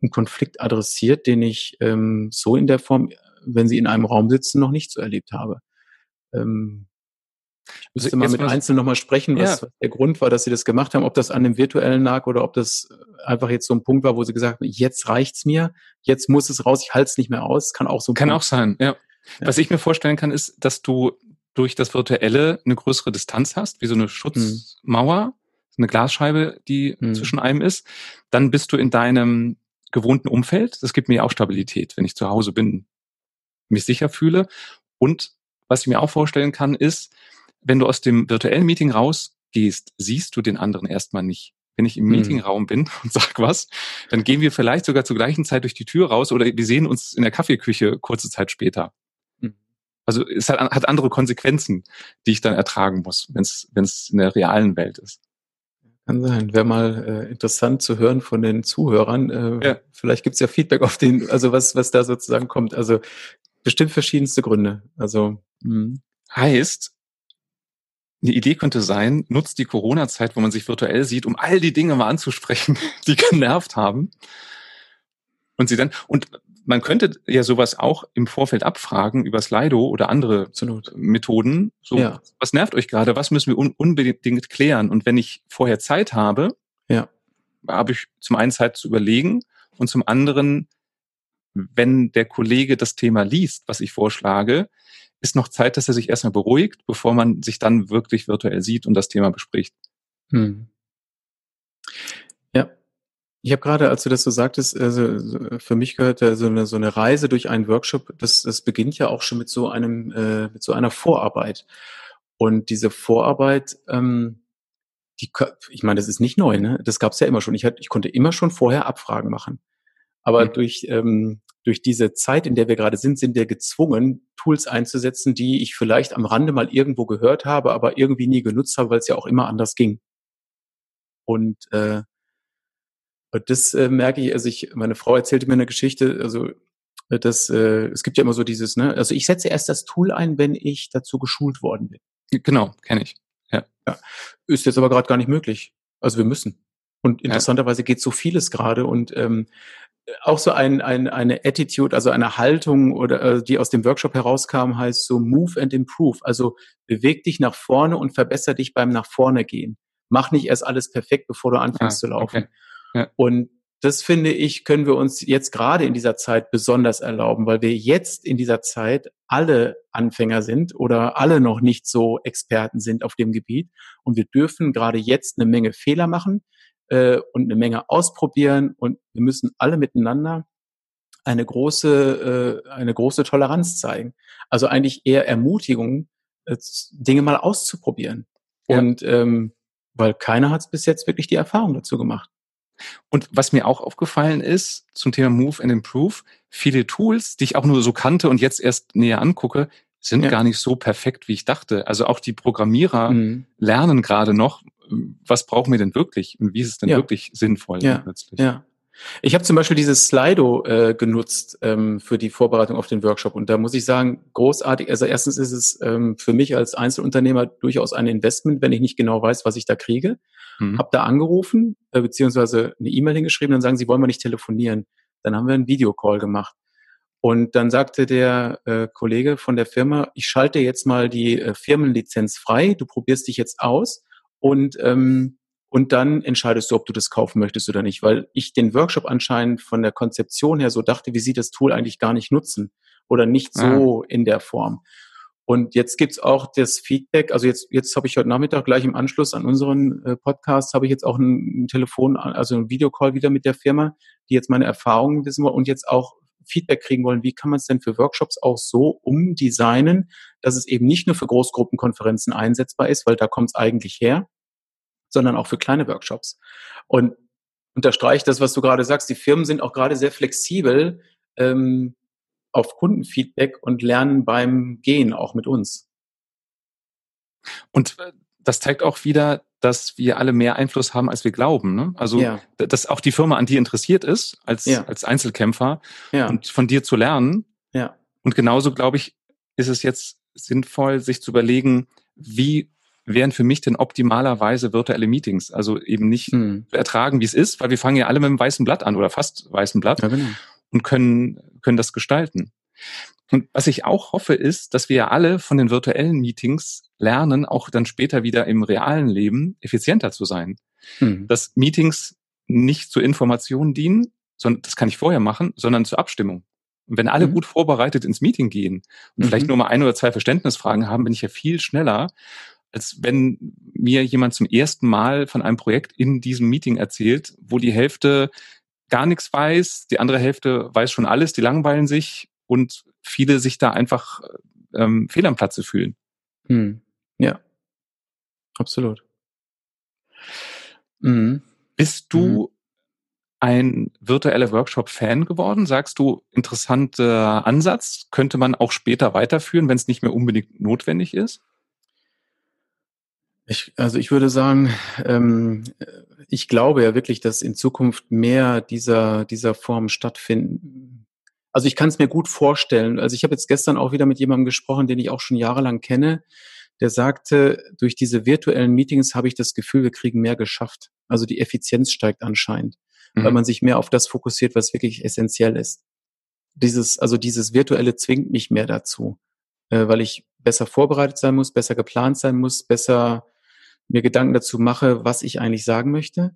einen Konflikt adressiert, den ich ähm, so in der Form, wenn sie in einem Raum sitzen, noch nicht so erlebt habe. Ähm, müsste mal mit Einzelnen nochmal sprechen, was, ja. der Grund war, dass sie das gemacht haben, ob das an dem virtuellen lag oder ob das einfach jetzt so ein Punkt war, wo sie gesagt haben, jetzt reicht's mir, jetzt muss es raus, ich halte es nicht mehr aus. Kann auch so Kann Punkt. auch sein, ja. ja. Was ich mir vorstellen kann, ist, dass du durch das Virtuelle eine größere Distanz hast, wie so eine Schutzmauer, hm. eine Glasscheibe, die hm. zwischen einem ist. Dann bist du in deinem gewohnten Umfeld. Das gibt mir auch Stabilität, wenn ich zu Hause bin, mich sicher fühle. Und was ich mir auch vorstellen kann, ist, wenn du aus dem virtuellen Meeting rausgehst, siehst du den anderen erstmal nicht. Wenn ich im mhm. Meetingraum bin und sag was, dann gehen wir vielleicht sogar zur gleichen Zeit durch die Tür raus oder wir sehen uns in der Kaffeeküche kurze Zeit später. Mhm. Also es hat, hat andere Konsequenzen, die ich dann ertragen muss, wenn es in der realen Welt ist. Kann sein. Wäre mal äh, interessant zu hören von den Zuhörern. Äh, ja. Vielleicht gibt's ja Feedback auf den, also was, was da sozusagen kommt. Also bestimmt verschiedenste Gründe. Also mh. heißt, eine Idee könnte sein, nutzt die Corona-Zeit, wo man sich virtuell sieht, um all die Dinge mal anzusprechen, die genervt haben. Und sie dann, und man könnte ja sowas auch im Vorfeld abfragen über Slido oder andere Absolut. Methoden. So, ja. was nervt euch gerade? Was müssen wir un unbedingt klären? Und wenn ich vorher Zeit habe, ja. habe ich zum einen Zeit zu überlegen und zum anderen, wenn der Kollege das Thema liest, was ich vorschlage, ist noch Zeit, dass er sich erstmal beruhigt, bevor man sich dann wirklich virtuell sieht und das Thema bespricht. Hm. Ja. Ich habe gerade, als du das so sagtest, also für mich gehört so eine, so eine Reise durch einen Workshop, das, das beginnt ja auch schon mit so einem, äh, mit so einer Vorarbeit. Und diese Vorarbeit, ähm, die, ich meine, das ist nicht neu, ne? Das gab es ja immer schon. Ich, hatte, ich konnte immer schon vorher Abfragen machen. Aber mhm. durch ähm, durch diese Zeit, in der wir gerade sind, sind wir gezwungen, Tools einzusetzen, die ich vielleicht am Rande mal irgendwo gehört habe, aber irgendwie nie genutzt habe, weil es ja auch immer anders ging. Und äh, das äh, merke ich, also ich, meine Frau erzählte mir eine Geschichte, also äh, das, äh, es gibt ja immer so dieses, ne, also ich setze erst das Tool ein, wenn ich dazu geschult worden bin. Genau, kenne ich. Ja. ja. Ist jetzt aber gerade gar nicht möglich. Also wir müssen. Und interessanterweise geht so vieles gerade und ähm, auch so ein, ein, eine Attitude, also eine Haltung oder äh, die aus dem Workshop herauskam, heißt so Move and Improve. Also beweg dich nach vorne und verbessere dich beim nach vorne gehen. Mach nicht erst alles perfekt, bevor du anfängst ah, zu laufen. Okay. Ja. Und das finde ich, können wir uns jetzt gerade in dieser Zeit besonders erlauben, weil wir jetzt in dieser Zeit alle Anfänger sind oder alle noch nicht so Experten sind auf dem Gebiet. Und wir dürfen gerade jetzt eine Menge Fehler machen äh, und eine Menge ausprobieren und wir müssen alle miteinander eine große, äh, eine große Toleranz zeigen. Also eigentlich eher Ermutigung, äh, Dinge mal auszuprobieren. Ja. Und ähm, weil keiner hat es bis jetzt wirklich die Erfahrung dazu gemacht. Und was mir auch aufgefallen ist zum Thema Move and Improve, viele Tools, die ich auch nur so kannte und jetzt erst näher angucke, sind ja. gar nicht so perfekt, wie ich dachte. Also auch die Programmierer mhm. lernen gerade noch, was brauchen wir denn wirklich und wie ist es denn ja. wirklich sinnvoll ja. plötzlich. Ja. Ich habe zum Beispiel dieses Slido äh, genutzt ähm, für die Vorbereitung auf den Workshop und da muss ich sagen, großartig. Also erstens ist es ähm, für mich als Einzelunternehmer durchaus ein Investment, wenn ich nicht genau weiß, was ich da kriege. Mhm. Hab da angerufen, äh, beziehungsweise eine E-Mail hingeschrieben, dann sagen sie, wollen wir nicht telefonieren. Dann haben wir einen Videocall gemacht. Und dann sagte der äh, Kollege von der Firma, ich schalte jetzt mal die äh, Firmenlizenz frei, du probierst dich jetzt aus und ähm, und dann entscheidest du, ob du das kaufen möchtest oder nicht, weil ich den Workshop anscheinend von der Konzeption her so dachte, wie sie das Tool eigentlich gar nicht nutzen oder nicht so ah. in der Form. Und jetzt gibt's auch das Feedback, also jetzt, jetzt habe ich heute Nachmittag gleich im Anschluss an unseren äh, Podcast, habe ich jetzt auch ein, ein Telefon, also ein Videocall wieder mit der Firma, die jetzt meine Erfahrungen wissen wollen und jetzt auch Feedback kriegen wollen, wie kann man es denn für Workshops auch so umdesignen, dass es eben nicht nur für Großgruppenkonferenzen einsetzbar ist, weil da kommt es eigentlich her, sondern auch für kleine Workshops. Und unterstreicht das, was du gerade sagst, die Firmen sind auch gerade sehr flexibel, ähm, auf Kundenfeedback und lernen beim Gehen auch mit uns. Und äh, das zeigt auch wieder, dass wir alle mehr Einfluss haben, als wir glauben. Ne? Also, ja. dass auch die Firma an dir interessiert ist, als, ja. als Einzelkämpfer ja. und von dir zu lernen. Ja. Und genauso, glaube ich, ist es jetzt sinnvoll, sich zu überlegen, wie wären für mich denn optimalerweise virtuelle Meetings? Also eben nicht hm. ertragen, wie es ist, weil wir fangen ja alle mit einem weißen Blatt an oder fast weißen Blatt. Ja, genau und können, können das gestalten. Und was ich auch hoffe, ist, dass wir ja alle von den virtuellen Meetings lernen, auch dann später wieder im realen Leben effizienter zu sein. Hm. Dass Meetings nicht zur Information dienen, sondern das kann ich vorher machen, sondern zur Abstimmung. Und wenn alle mhm. gut vorbereitet ins Meeting gehen und mhm. vielleicht nur mal ein oder zwei Verständnisfragen haben, bin ich ja viel schneller, als wenn mir jemand zum ersten Mal von einem Projekt in diesem Meeting erzählt, wo die Hälfte gar nichts weiß, die andere Hälfte weiß schon alles, die langweilen sich und viele sich da einfach ähm, fehl am Platze fühlen. Hm. Ja, absolut. Mhm. Bist du mhm. ein virtueller Workshop-Fan geworden? Sagst du, interessanter Ansatz, könnte man auch später weiterführen, wenn es nicht mehr unbedingt notwendig ist? Ich, also ich würde sagen, ähm, ich glaube ja wirklich, dass in Zukunft mehr dieser, dieser Form stattfinden. Also ich kann es mir gut vorstellen. Also ich habe jetzt gestern auch wieder mit jemandem gesprochen, den ich auch schon jahrelang kenne, der sagte, durch diese virtuellen Meetings habe ich das Gefühl, wir kriegen mehr geschafft. Also die Effizienz steigt anscheinend, mhm. weil man sich mehr auf das fokussiert, was wirklich essentiell ist. Dieses, also dieses virtuelle zwingt mich mehr dazu, äh, weil ich besser vorbereitet sein muss, besser geplant sein muss, besser mir Gedanken dazu mache, was ich eigentlich sagen möchte.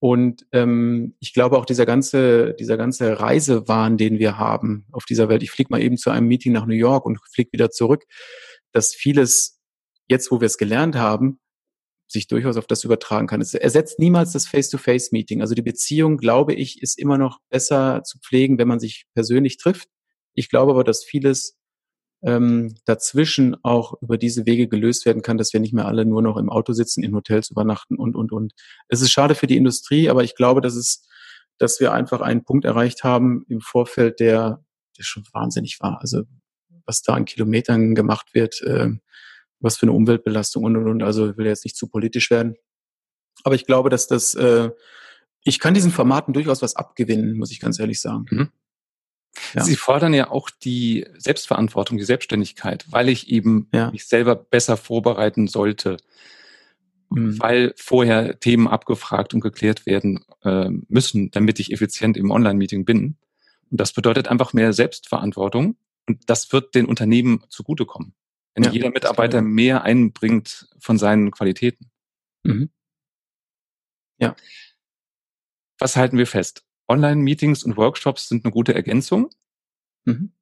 Und ähm, ich glaube auch dieser ganze, dieser ganze Reisewahn, den wir haben auf dieser Welt, ich fliege mal eben zu einem Meeting nach New York und fliege wieder zurück, dass vieles, jetzt wo wir es gelernt haben, sich durchaus auf das übertragen kann. Es ersetzt niemals das Face-to-Face-Meeting. Also die Beziehung, glaube ich, ist immer noch besser zu pflegen, wenn man sich persönlich trifft. Ich glaube aber, dass vieles ähm, dazwischen auch über diese Wege gelöst werden kann, dass wir nicht mehr alle nur noch im Auto sitzen, in Hotels übernachten und, und, und. Es ist schade für die Industrie, aber ich glaube, dass es, dass wir einfach einen Punkt erreicht haben im Vorfeld, der, der schon wahnsinnig war. Also, was da an Kilometern gemacht wird, äh, was für eine Umweltbelastung und, und, und. Also, ich will jetzt nicht zu politisch werden. Aber ich glaube, dass das, äh, ich kann diesen Formaten durchaus was abgewinnen, muss ich ganz ehrlich sagen. Mhm. Ja. Sie fordern ja auch die Selbstverantwortung, die Selbstständigkeit, weil ich eben ja. mich selber besser vorbereiten sollte, mhm. weil vorher Themen abgefragt und geklärt werden äh, müssen, damit ich effizient im Online-Meeting bin. Und das bedeutet einfach mehr Selbstverantwortung und das wird den Unternehmen zugutekommen, wenn ja, jeder Mitarbeiter mehr einbringt von seinen Qualitäten. Mhm. Ja. Was halten wir fest? Online-Meetings und Workshops sind eine gute Ergänzung. Mhm.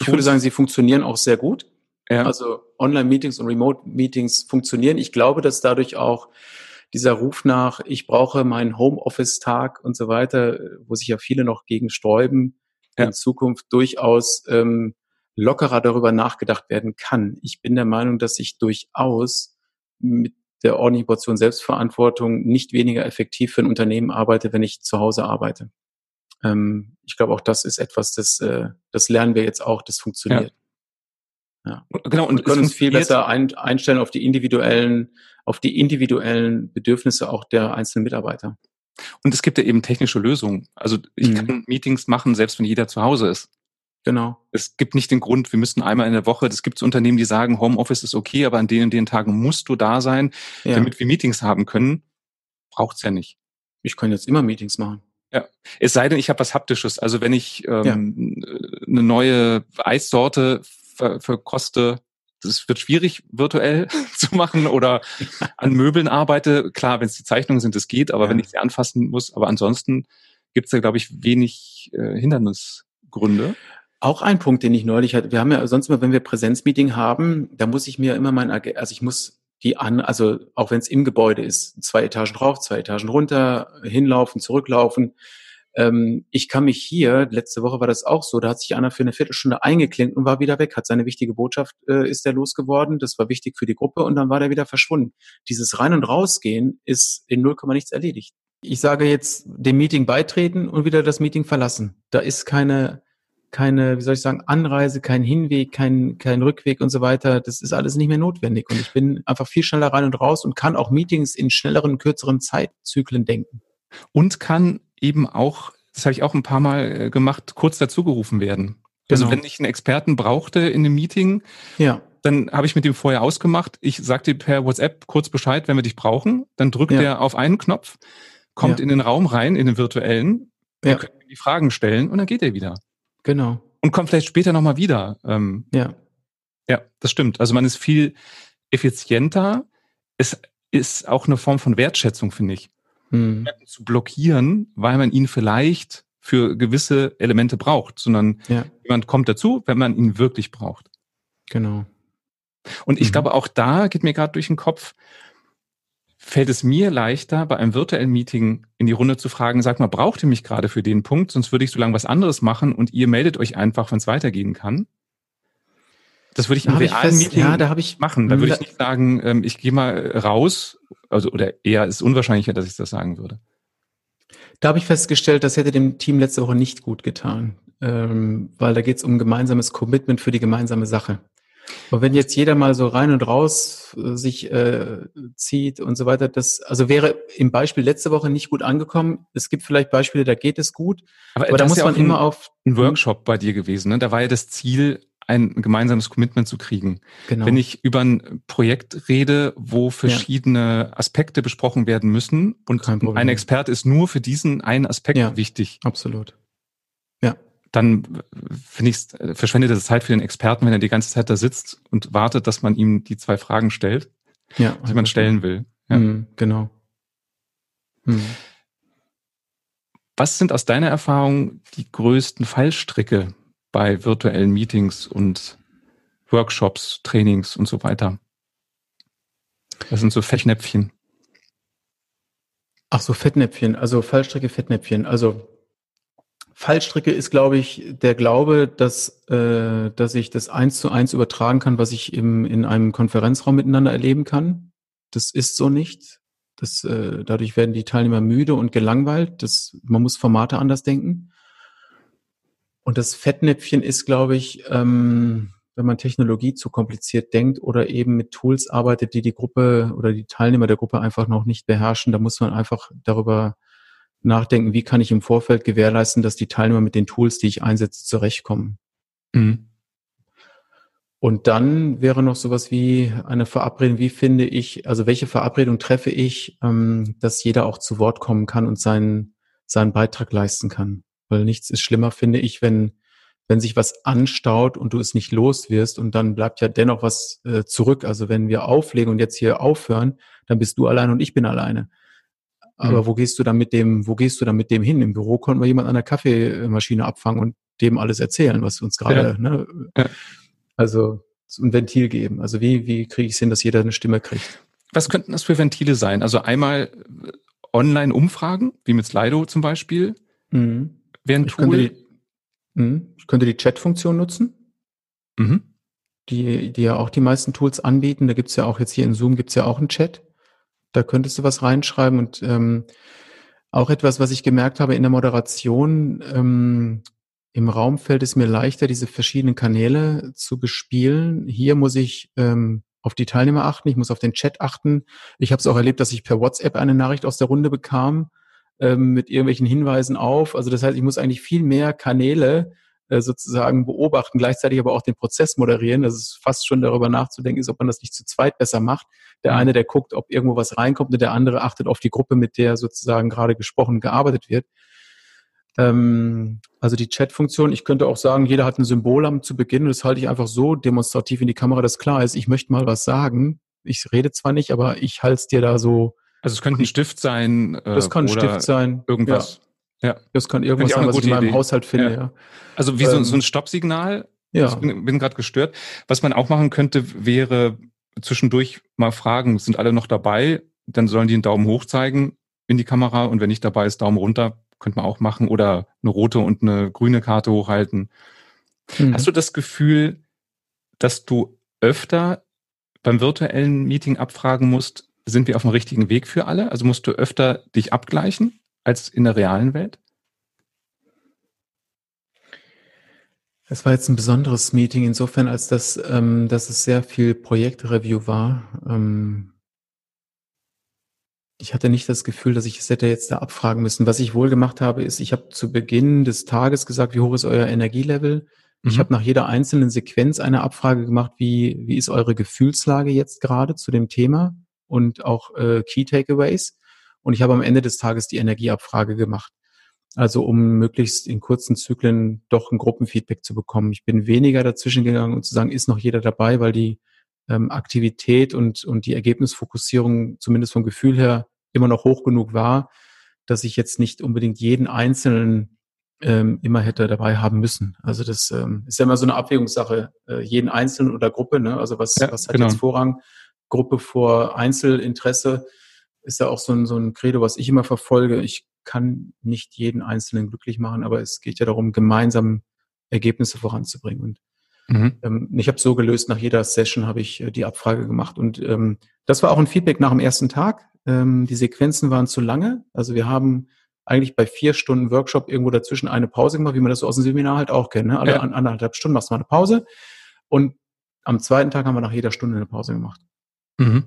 Ich würde sagen, sie funktionieren auch sehr gut. Ja. Also Online-Meetings und Remote-Meetings funktionieren. Ich glaube, dass dadurch auch dieser Ruf nach, ich brauche meinen Homeoffice-Tag und so weiter, wo sich ja viele noch gegen sträuben, ja. in Zukunft durchaus ähm, lockerer darüber nachgedacht werden kann. Ich bin der Meinung, dass ich durchaus mit der ordentlichen Portion Selbstverantwortung nicht weniger effektiv für ein Unternehmen arbeite, wenn ich zu Hause arbeite. Ähm, ich glaube, auch das ist etwas, das, äh, das lernen wir jetzt auch, das funktioniert. Ja. ja. Genau, und wir können uns viel besser ein, einstellen auf die individuellen, auf die individuellen Bedürfnisse auch der einzelnen Mitarbeiter. Und es gibt ja eben technische Lösungen. Also ich mhm. kann Meetings machen, selbst wenn jeder zu Hause ist. Genau. Es gibt nicht den Grund, wir müssen einmal in der Woche, es gibt Unternehmen, die sagen, Homeoffice ist okay, aber an den und den Tagen musst du da sein, ja. damit wir Meetings haben können. Braucht's ja nicht. Ich kann jetzt immer Meetings machen. Ja, es sei denn, ich habe was Haptisches. Also wenn ich ähm, ja. eine neue Eissorte ver verkoste, das wird schwierig virtuell zu machen oder an Möbeln arbeite. Klar, wenn es die Zeichnungen sind, das geht, aber ja. wenn ich sie anfassen muss, aber ansonsten gibt es da, glaube ich, wenig äh, Hindernisgründe. Auch ein Punkt, den ich neulich hatte. Wir haben ja sonst immer, wenn wir Präsenzmeeting haben, da muss ich mir immer mein, also ich muss die an, also auch wenn es im Gebäude ist, zwei Etagen drauf, zwei Etagen runter, hinlaufen, zurücklaufen. Ähm, ich kann mich hier, letzte Woche war das auch so, da hat sich einer für eine Viertelstunde eingeklinkt und war wieder weg, hat seine wichtige Botschaft, äh, ist er losgeworden, das war wichtig für die Gruppe und dann war der wieder verschwunden. Dieses Rein- und Rausgehen ist in 0, nichts erledigt. Ich sage jetzt dem Meeting beitreten und wieder das Meeting verlassen. Da ist keine, keine, wie soll ich sagen, Anreise, kein Hinweg, kein, kein Rückweg und so weiter. Das ist alles nicht mehr notwendig. Und ich bin einfach viel schneller rein und raus und kann auch Meetings in schnelleren, kürzeren Zeitzyklen denken. Und kann eben auch, das habe ich auch ein paar Mal äh, gemacht, kurz dazugerufen werden. Also genau. Also wenn ich einen Experten brauchte in einem Meeting, ja. dann habe ich mit dem vorher ausgemacht. Ich sagte per WhatsApp kurz Bescheid, wenn wir dich brauchen. Dann drückt ja. er auf einen Knopf, kommt ja. in den Raum rein, in den virtuellen, ja. können die Fragen stellen und dann geht er wieder. Genau. Und kommt vielleicht später nochmal wieder. Ähm, ja. Ja, das stimmt. Also man ist viel effizienter. Es ist auch eine Form von Wertschätzung, finde ich. Hm. Zu blockieren, weil man ihn vielleicht für gewisse Elemente braucht, sondern ja. jemand kommt dazu, wenn man ihn wirklich braucht. Genau. Und ich mhm. glaube, auch da geht mir gerade durch den Kopf, fällt es mir leichter, bei einem virtuellen Meeting in die Runde zu fragen, sag mal, braucht ihr mich gerade für den Punkt, sonst würde ich so lange was anderes machen und ihr meldet euch einfach, wenn es weitergehen kann. Das würde ich im realen Meeting ja, da ich, machen. Da würde ich nicht sagen, ähm, ich gehe mal raus, also oder eher ist unwahrscheinlicher, dass ich das sagen würde. Da habe ich festgestellt, das hätte dem Team letzte Woche nicht gut getan, ähm, weil da geht es um gemeinsames Commitment für die gemeinsame Sache. Und wenn jetzt jeder mal so rein und raus äh, sich äh, zieht und so weiter, das also wäre im Beispiel letzte Woche nicht gut angekommen. Es gibt vielleicht Beispiele, da geht es gut, aber, aber da muss man immer auf ein Workshop bei dir gewesen. Ne? Da war ja das Ziel, ein gemeinsames Commitment zu kriegen. Genau. Wenn ich über ein Projekt rede, wo verschiedene ja. Aspekte besprochen werden müssen und ein Experte ist nur für diesen einen Aspekt ja, wichtig. Absolut dann finde ich, verschwendet es Zeit für den Experten, wenn er die ganze Zeit da sitzt und wartet, dass man ihm die zwei Fragen stellt, ja, die man stellen will. Ja. Mhm, genau. Mhm. Was sind aus deiner Erfahrung die größten Fallstricke bei virtuellen Meetings und Workshops, Trainings und so weiter? Das sind so Fettnäpfchen. Ach so, Fettnäpfchen, also Fallstricke, Fettnäpfchen. Also Fallstricke ist, glaube ich, der Glaube, dass, äh, dass ich das eins zu eins übertragen kann, was ich im, in einem Konferenzraum miteinander erleben kann. Das ist so nicht. Das, äh, dadurch werden die Teilnehmer müde und gelangweilt. Das, man muss Formate anders denken. Und das Fettnäpfchen ist, glaube ich, ähm, wenn man Technologie zu kompliziert denkt oder eben mit Tools arbeitet, die die Gruppe oder die Teilnehmer der Gruppe einfach noch nicht beherrschen. Da muss man einfach darüber nachdenken, wie kann ich im Vorfeld gewährleisten, dass die Teilnehmer mit den Tools, die ich einsetze, zurechtkommen. Mhm. Und dann wäre noch sowas wie eine Verabredung, wie finde ich, also welche Verabredung treffe ich, ähm, dass jeder auch zu Wort kommen kann und seinen, seinen Beitrag leisten kann. Weil nichts ist schlimmer, finde ich, wenn wenn sich was anstaut und du es nicht los wirst und dann bleibt ja dennoch was äh, zurück. Also wenn wir auflegen und jetzt hier aufhören, dann bist du allein und ich bin alleine. Aber mhm. wo gehst du dann mit dem, wo gehst du dann mit dem hin? Im Büro konnten wir jemand an der Kaffeemaschine abfangen und dem alles erzählen, was uns gerade, ja. ne? Ja. Also ein Ventil geben. Also wie, wie kriege ich es hin, dass jeder eine Stimme kriegt? Was könnten das für Ventile sein? Also einmal äh, Online-Umfragen, wie mit Slido zum Beispiel, mhm. wäre ein Tool. Mhm. Ich könnte die Chat-Funktion nutzen, mhm. die, die ja auch die meisten Tools anbieten. Da gibt's ja auch jetzt hier in Zoom gibt's ja auch einen Chat. Da könntest du was reinschreiben und ähm, auch etwas, was ich gemerkt habe in der Moderation, ähm, im Raum fällt es mir leichter, diese verschiedenen Kanäle zu bespielen. Hier muss ich ähm, auf die Teilnehmer achten, ich muss auf den Chat achten. Ich habe es auch erlebt, dass ich per WhatsApp eine Nachricht aus der Runde bekam ähm, mit irgendwelchen Hinweisen auf. Also das heißt, ich muss eigentlich viel mehr Kanäle äh, sozusagen beobachten, gleichzeitig aber auch den Prozess moderieren. Das ist fast schon darüber nachzudenken ist, ob man das nicht zu zweit besser macht. Der mhm. eine, der guckt, ob irgendwo was reinkommt und der andere achtet auf die Gruppe, mit der sozusagen gerade gesprochen, gearbeitet wird. Ähm, also die Chat-Funktion, ich könnte auch sagen, jeder hat ein Symbol am zu Beginn und das halte ich einfach so demonstrativ in die Kamera, dass klar ist, ich möchte mal was sagen. Ich rede zwar nicht, aber ich halte es dir da so also es könnte ein Stift sein. Äh, das kann ein Stift sein. Irgendwas. Ja. ja. Das kann irgendwas sein, was ich in meinem Idee. Haushalt finde, ja. ja. Also wie ähm, so, so, ein Stoppsignal. Ja. Ich bin, bin gerade gestört. Was man auch machen könnte, wäre zwischendurch mal fragen, sind alle noch dabei? Dann sollen die einen Daumen hoch zeigen in die Kamera und wenn nicht dabei ist, Daumen runter, könnte man auch machen. Oder eine rote und eine grüne Karte hochhalten. Mhm. Hast du das Gefühl, dass du öfter beim virtuellen Meeting abfragen musst, sind wir auf dem richtigen Weg für alle? Also musst du öfter dich abgleichen als in der realen Welt? Es war jetzt ein besonderes Meeting insofern, als dass, ähm, dass es sehr viel Projektreview war. Ähm, ich hatte nicht das Gefühl, dass ich es hätte jetzt da abfragen müssen. Was ich wohl gemacht habe, ist, ich habe zu Beginn des Tages gesagt, wie hoch ist euer Energielevel? Ich mhm. habe nach jeder einzelnen Sequenz eine Abfrage gemacht, wie, wie ist eure Gefühlslage jetzt gerade zu dem Thema? und auch äh, Key Takeaways. Und ich habe am Ende des Tages die Energieabfrage gemacht. Also um möglichst in kurzen Zyklen doch ein Gruppenfeedback zu bekommen. Ich bin weniger dazwischen gegangen und zu sagen, ist noch jeder dabei, weil die ähm, Aktivität und, und die Ergebnisfokussierung zumindest vom Gefühl her immer noch hoch genug war, dass ich jetzt nicht unbedingt jeden Einzelnen ähm, immer hätte dabei haben müssen. Also das ähm, ist ja immer so eine Abwägungssache, äh, jeden Einzelnen oder Gruppe, ne? Also was, ja, was hat genau. jetzt Vorrang? Gruppe vor Einzelinteresse ist ja auch so ein, so ein Credo, was ich immer verfolge. Ich kann nicht jeden Einzelnen glücklich machen, aber es geht ja darum, gemeinsam Ergebnisse voranzubringen. Und mhm. ähm, ich habe so gelöst, nach jeder Session habe ich äh, die Abfrage gemacht. Und ähm, das war auch ein Feedback nach dem ersten Tag. Ähm, die Sequenzen waren zu lange. Also wir haben eigentlich bei vier Stunden Workshop irgendwo dazwischen eine Pause gemacht, wie man das so aus dem Seminar halt auch kennt. Ne? Alle ja. anderthalb Stunden machst du mal eine Pause. Und am zweiten Tag haben wir nach jeder Stunde eine Pause gemacht. Mhm.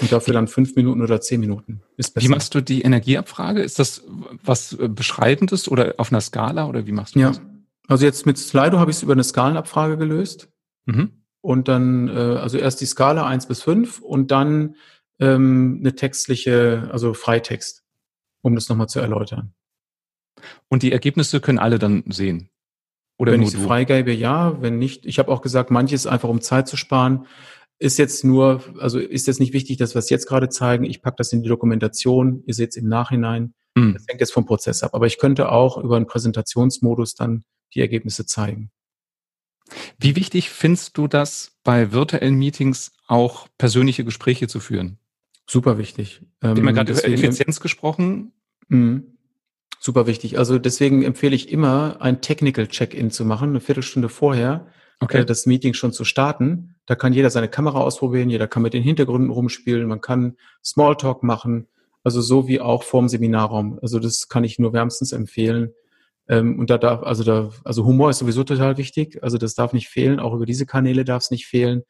Und dafür dann fünf Minuten oder zehn Minuten. Ist besser. Wie machst du die Energieabfrage? Ist das was äh, Beschreibendes oder auf einer Skala oder wie machst du ja. das? Also jetzt mit Slido habe ich es über eine Skalenabfrage gelöst. Mhm. Und dann, äh, also erst die Skala eins bis fünf und dann ähm, eine textliche, also Freitext, um das nochmal zu erläutern. Und die Ergebnisse können alle dann sehen? Oder wenn ich sie freigebe, ja. Wenn nicht, ich habe auch gesagt, manches einfach um Zeit zu sparen, ist jetzt nur, also ist jetzt nicht wichtig, dass wir es jetzt gerade zeigen. Ich packe das in die Dokumentation. Ihr seht es im Nachhinein. Mhm. Das hängt jetzt vom Prozess ab. Aber ich könnte auch über einen Präsentationsmodus dann die Ergebnisse zeigen. Wie wichtig findest du das, bei virtuellen Meetings auch persönliche Gespräche zu führen? Super wichtig. Wir haben ja gerade über Effizienz gesprochen. Mh, super wichtig. Also deswegen empfehle ich immer, ein Technical Check-in zu machen, eine Viertelstunde vorher, okay. Äh, das Meeting schon zu starten. Da kann jeder seine Kamera ausprobieren, jeder kann mit den Hintergründen rumspielen, man kann Smalltalk machen, also so wie auch vorm Seminarraum. Also das kann ich nur wärmstens empfehlen. Ähm, und da darf, also da, also Humor ist sowieso total wichtig. Also das darf nicht fehlen. Auch über diese Kanäle darf es nicht fehlen.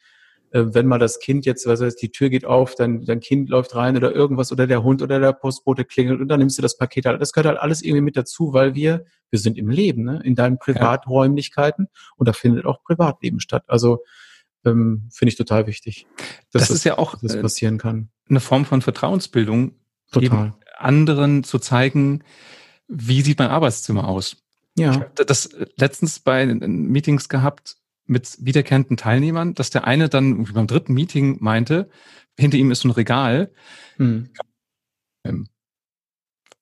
Äh, wenn mal das Kind jetzt, was heißt, die Tür geht auf, dann dein Kind läuft rein oder irgendwas oder der Hund oder der Postbote klingelt und dann nimmst du das Paket halt. Das gehört halt alles irgendwie mit dazu, weil wir, wir sind im Leben, ne? in deinen Privaträumlichkeikeiten und da findet auch Privatleben statt. Also ähm, finde ich total wichtig. Dass das, das ist ja auch das äh, passieren kann. Eine Form von Vertrauensbildung, total. anderen zu zeigen, wie sieht mein Arbeitszimmer aus. Ja. Ich habe das letztens bei Meetings gehabt mit wiederkehrenden Teilnehmern, dass der eine dann beim dritten Meeting meinte, hinter ihm ist so ein Regal. Hm. Ähm,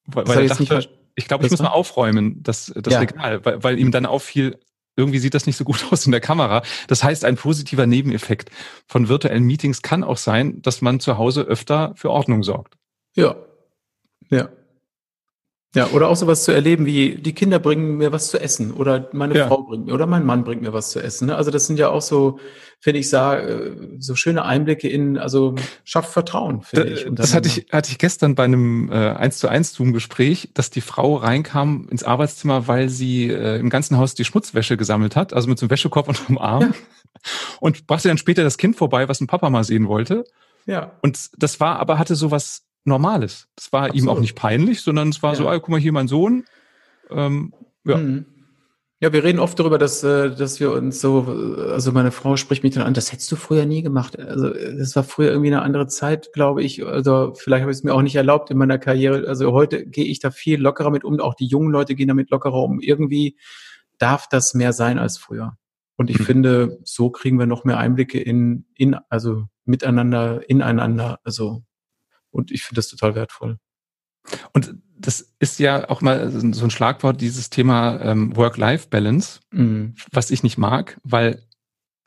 weil, weil er dachte, ich glaube, ich muss mal aufräumen, das, das ja. Regal, weil, weil ihm dann auffiel, irgendwie sieht das nicht so gut aus in der Kamera. Das heißt, ein positiver Nebeneffekt von virtuellen Meetings kann auch sein, dass man zu Hause öfter für Ordnung sorgt. Ja. Ja. Ja, oder auch sowas zu erleben wie, die Kinder bringen mir was zu essen oder meine ja. Frau bringt mir oder mein Mann bringt mir was zu essen. Ne? Also das sind ja auch so, finde ich, äh, so schöne Einblicke in, also schafft Vertrauen, finde ich. Das hatte ich, hatte ich gestern bei einem äh, 1 zu 1 Zoom-Gespräch, dass die Frau reinkam ins Arbeitszimmer, weil sie äh, im ganzen Haus die Schmutzwäsche gesammelt hat, also mit so einem Wäschekorb unter dem Arm. Ja. Und brachte dann später das Kind vorbei, was ein Papa mal sehen wollte. Ja. Und das war aber, hatte sowas Normales. Das war Absolut. ihm auch nicht peinlich, sondern es war ja. so, ah, guck mal hier mein Sohn. Ähm, ja. Mhm. Ja, wir reden oft darüber, dass, äh, dass wir uns so, also meine Frau spricht mich dann an, das hättest du früher nie gemacht. Also das war früher irgendwie eine andere Zeit, glaube ich. Also vielleicht habe ich es mir auch nicht erlaubt in meiner Karriere. Also heute gehe ich da viel lockerer mit um. Auch die jungen Leute gehen damit lockerer um. Irgendwie darf das mehr sein als früher. Und ich mhm. finde, so kriegen wir noch mehr Einblicke in, in, also miteinander, ineinander. Also und ich finde das total wertvoll. Und das ist ja auch mal so ein Schlagwort, dieses Thema ähm, Work-Life-Balance, mhm. was ich nicht mag, weil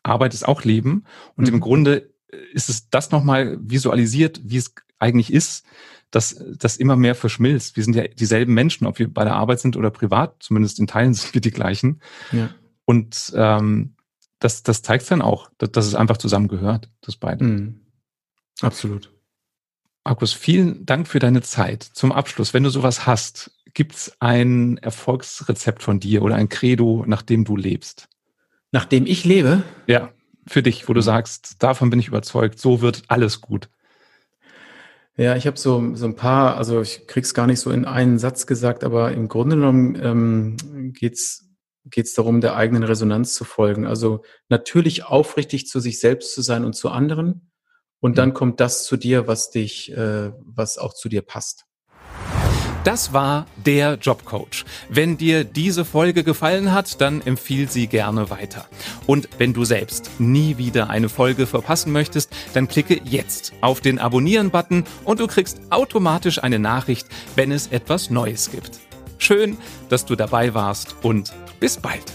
Arbeit ist auch Leben. Und mhm. im Grunde ist es das nochmal visualisiert, wie es eigentlich ist, dass das immer mehr verschmilzt. Wir sind ja dieselben Menschen, ob wir bei der Arbeit sind oder privat, zumindest in Teilen sind wir die gleichen. Ja. Und ähm, das, das zeigt dann auch, dass, dass es einfach zusammengehört, das beide. Mhm. Absolut. Markus, vielen Dank für deine Zeit. Zum Abschluss, wenn du sowas hast, gibt's ein Erfolgsrezept von dir oder ein Credo, nach dem du lebst? Nach dem ich lebe? Ja, für dich, wo du sagst, davon bin ich überzeugt, so wird alles gut. Ja, ich habe so, so ein paar, also ich krieg's gar nicht so in einen Satz gesagt, aber im Grunde genommen ähm, geht's geht's darum, der eigenen Resonanz zu folgen. Also natürlich aufrichtig zu sich selbst zu sein und zu anderen, und dann mhm. kommt das zu dir, was dich, äh, was auch zu dir passt. Das war der Jobcoach. Wenn dir diese Folge gefallen hat, dann empfiehl sie gerne weiter. Und wenn du selbst nie wieder eine Folge verpassen möchtest, dann klicke jetzt auf den Abonnieren-Button und du kriegst automatisch eine Nachricht, wenn es etwas Neues gibt. Schön, dass du dabei warst und bis bald.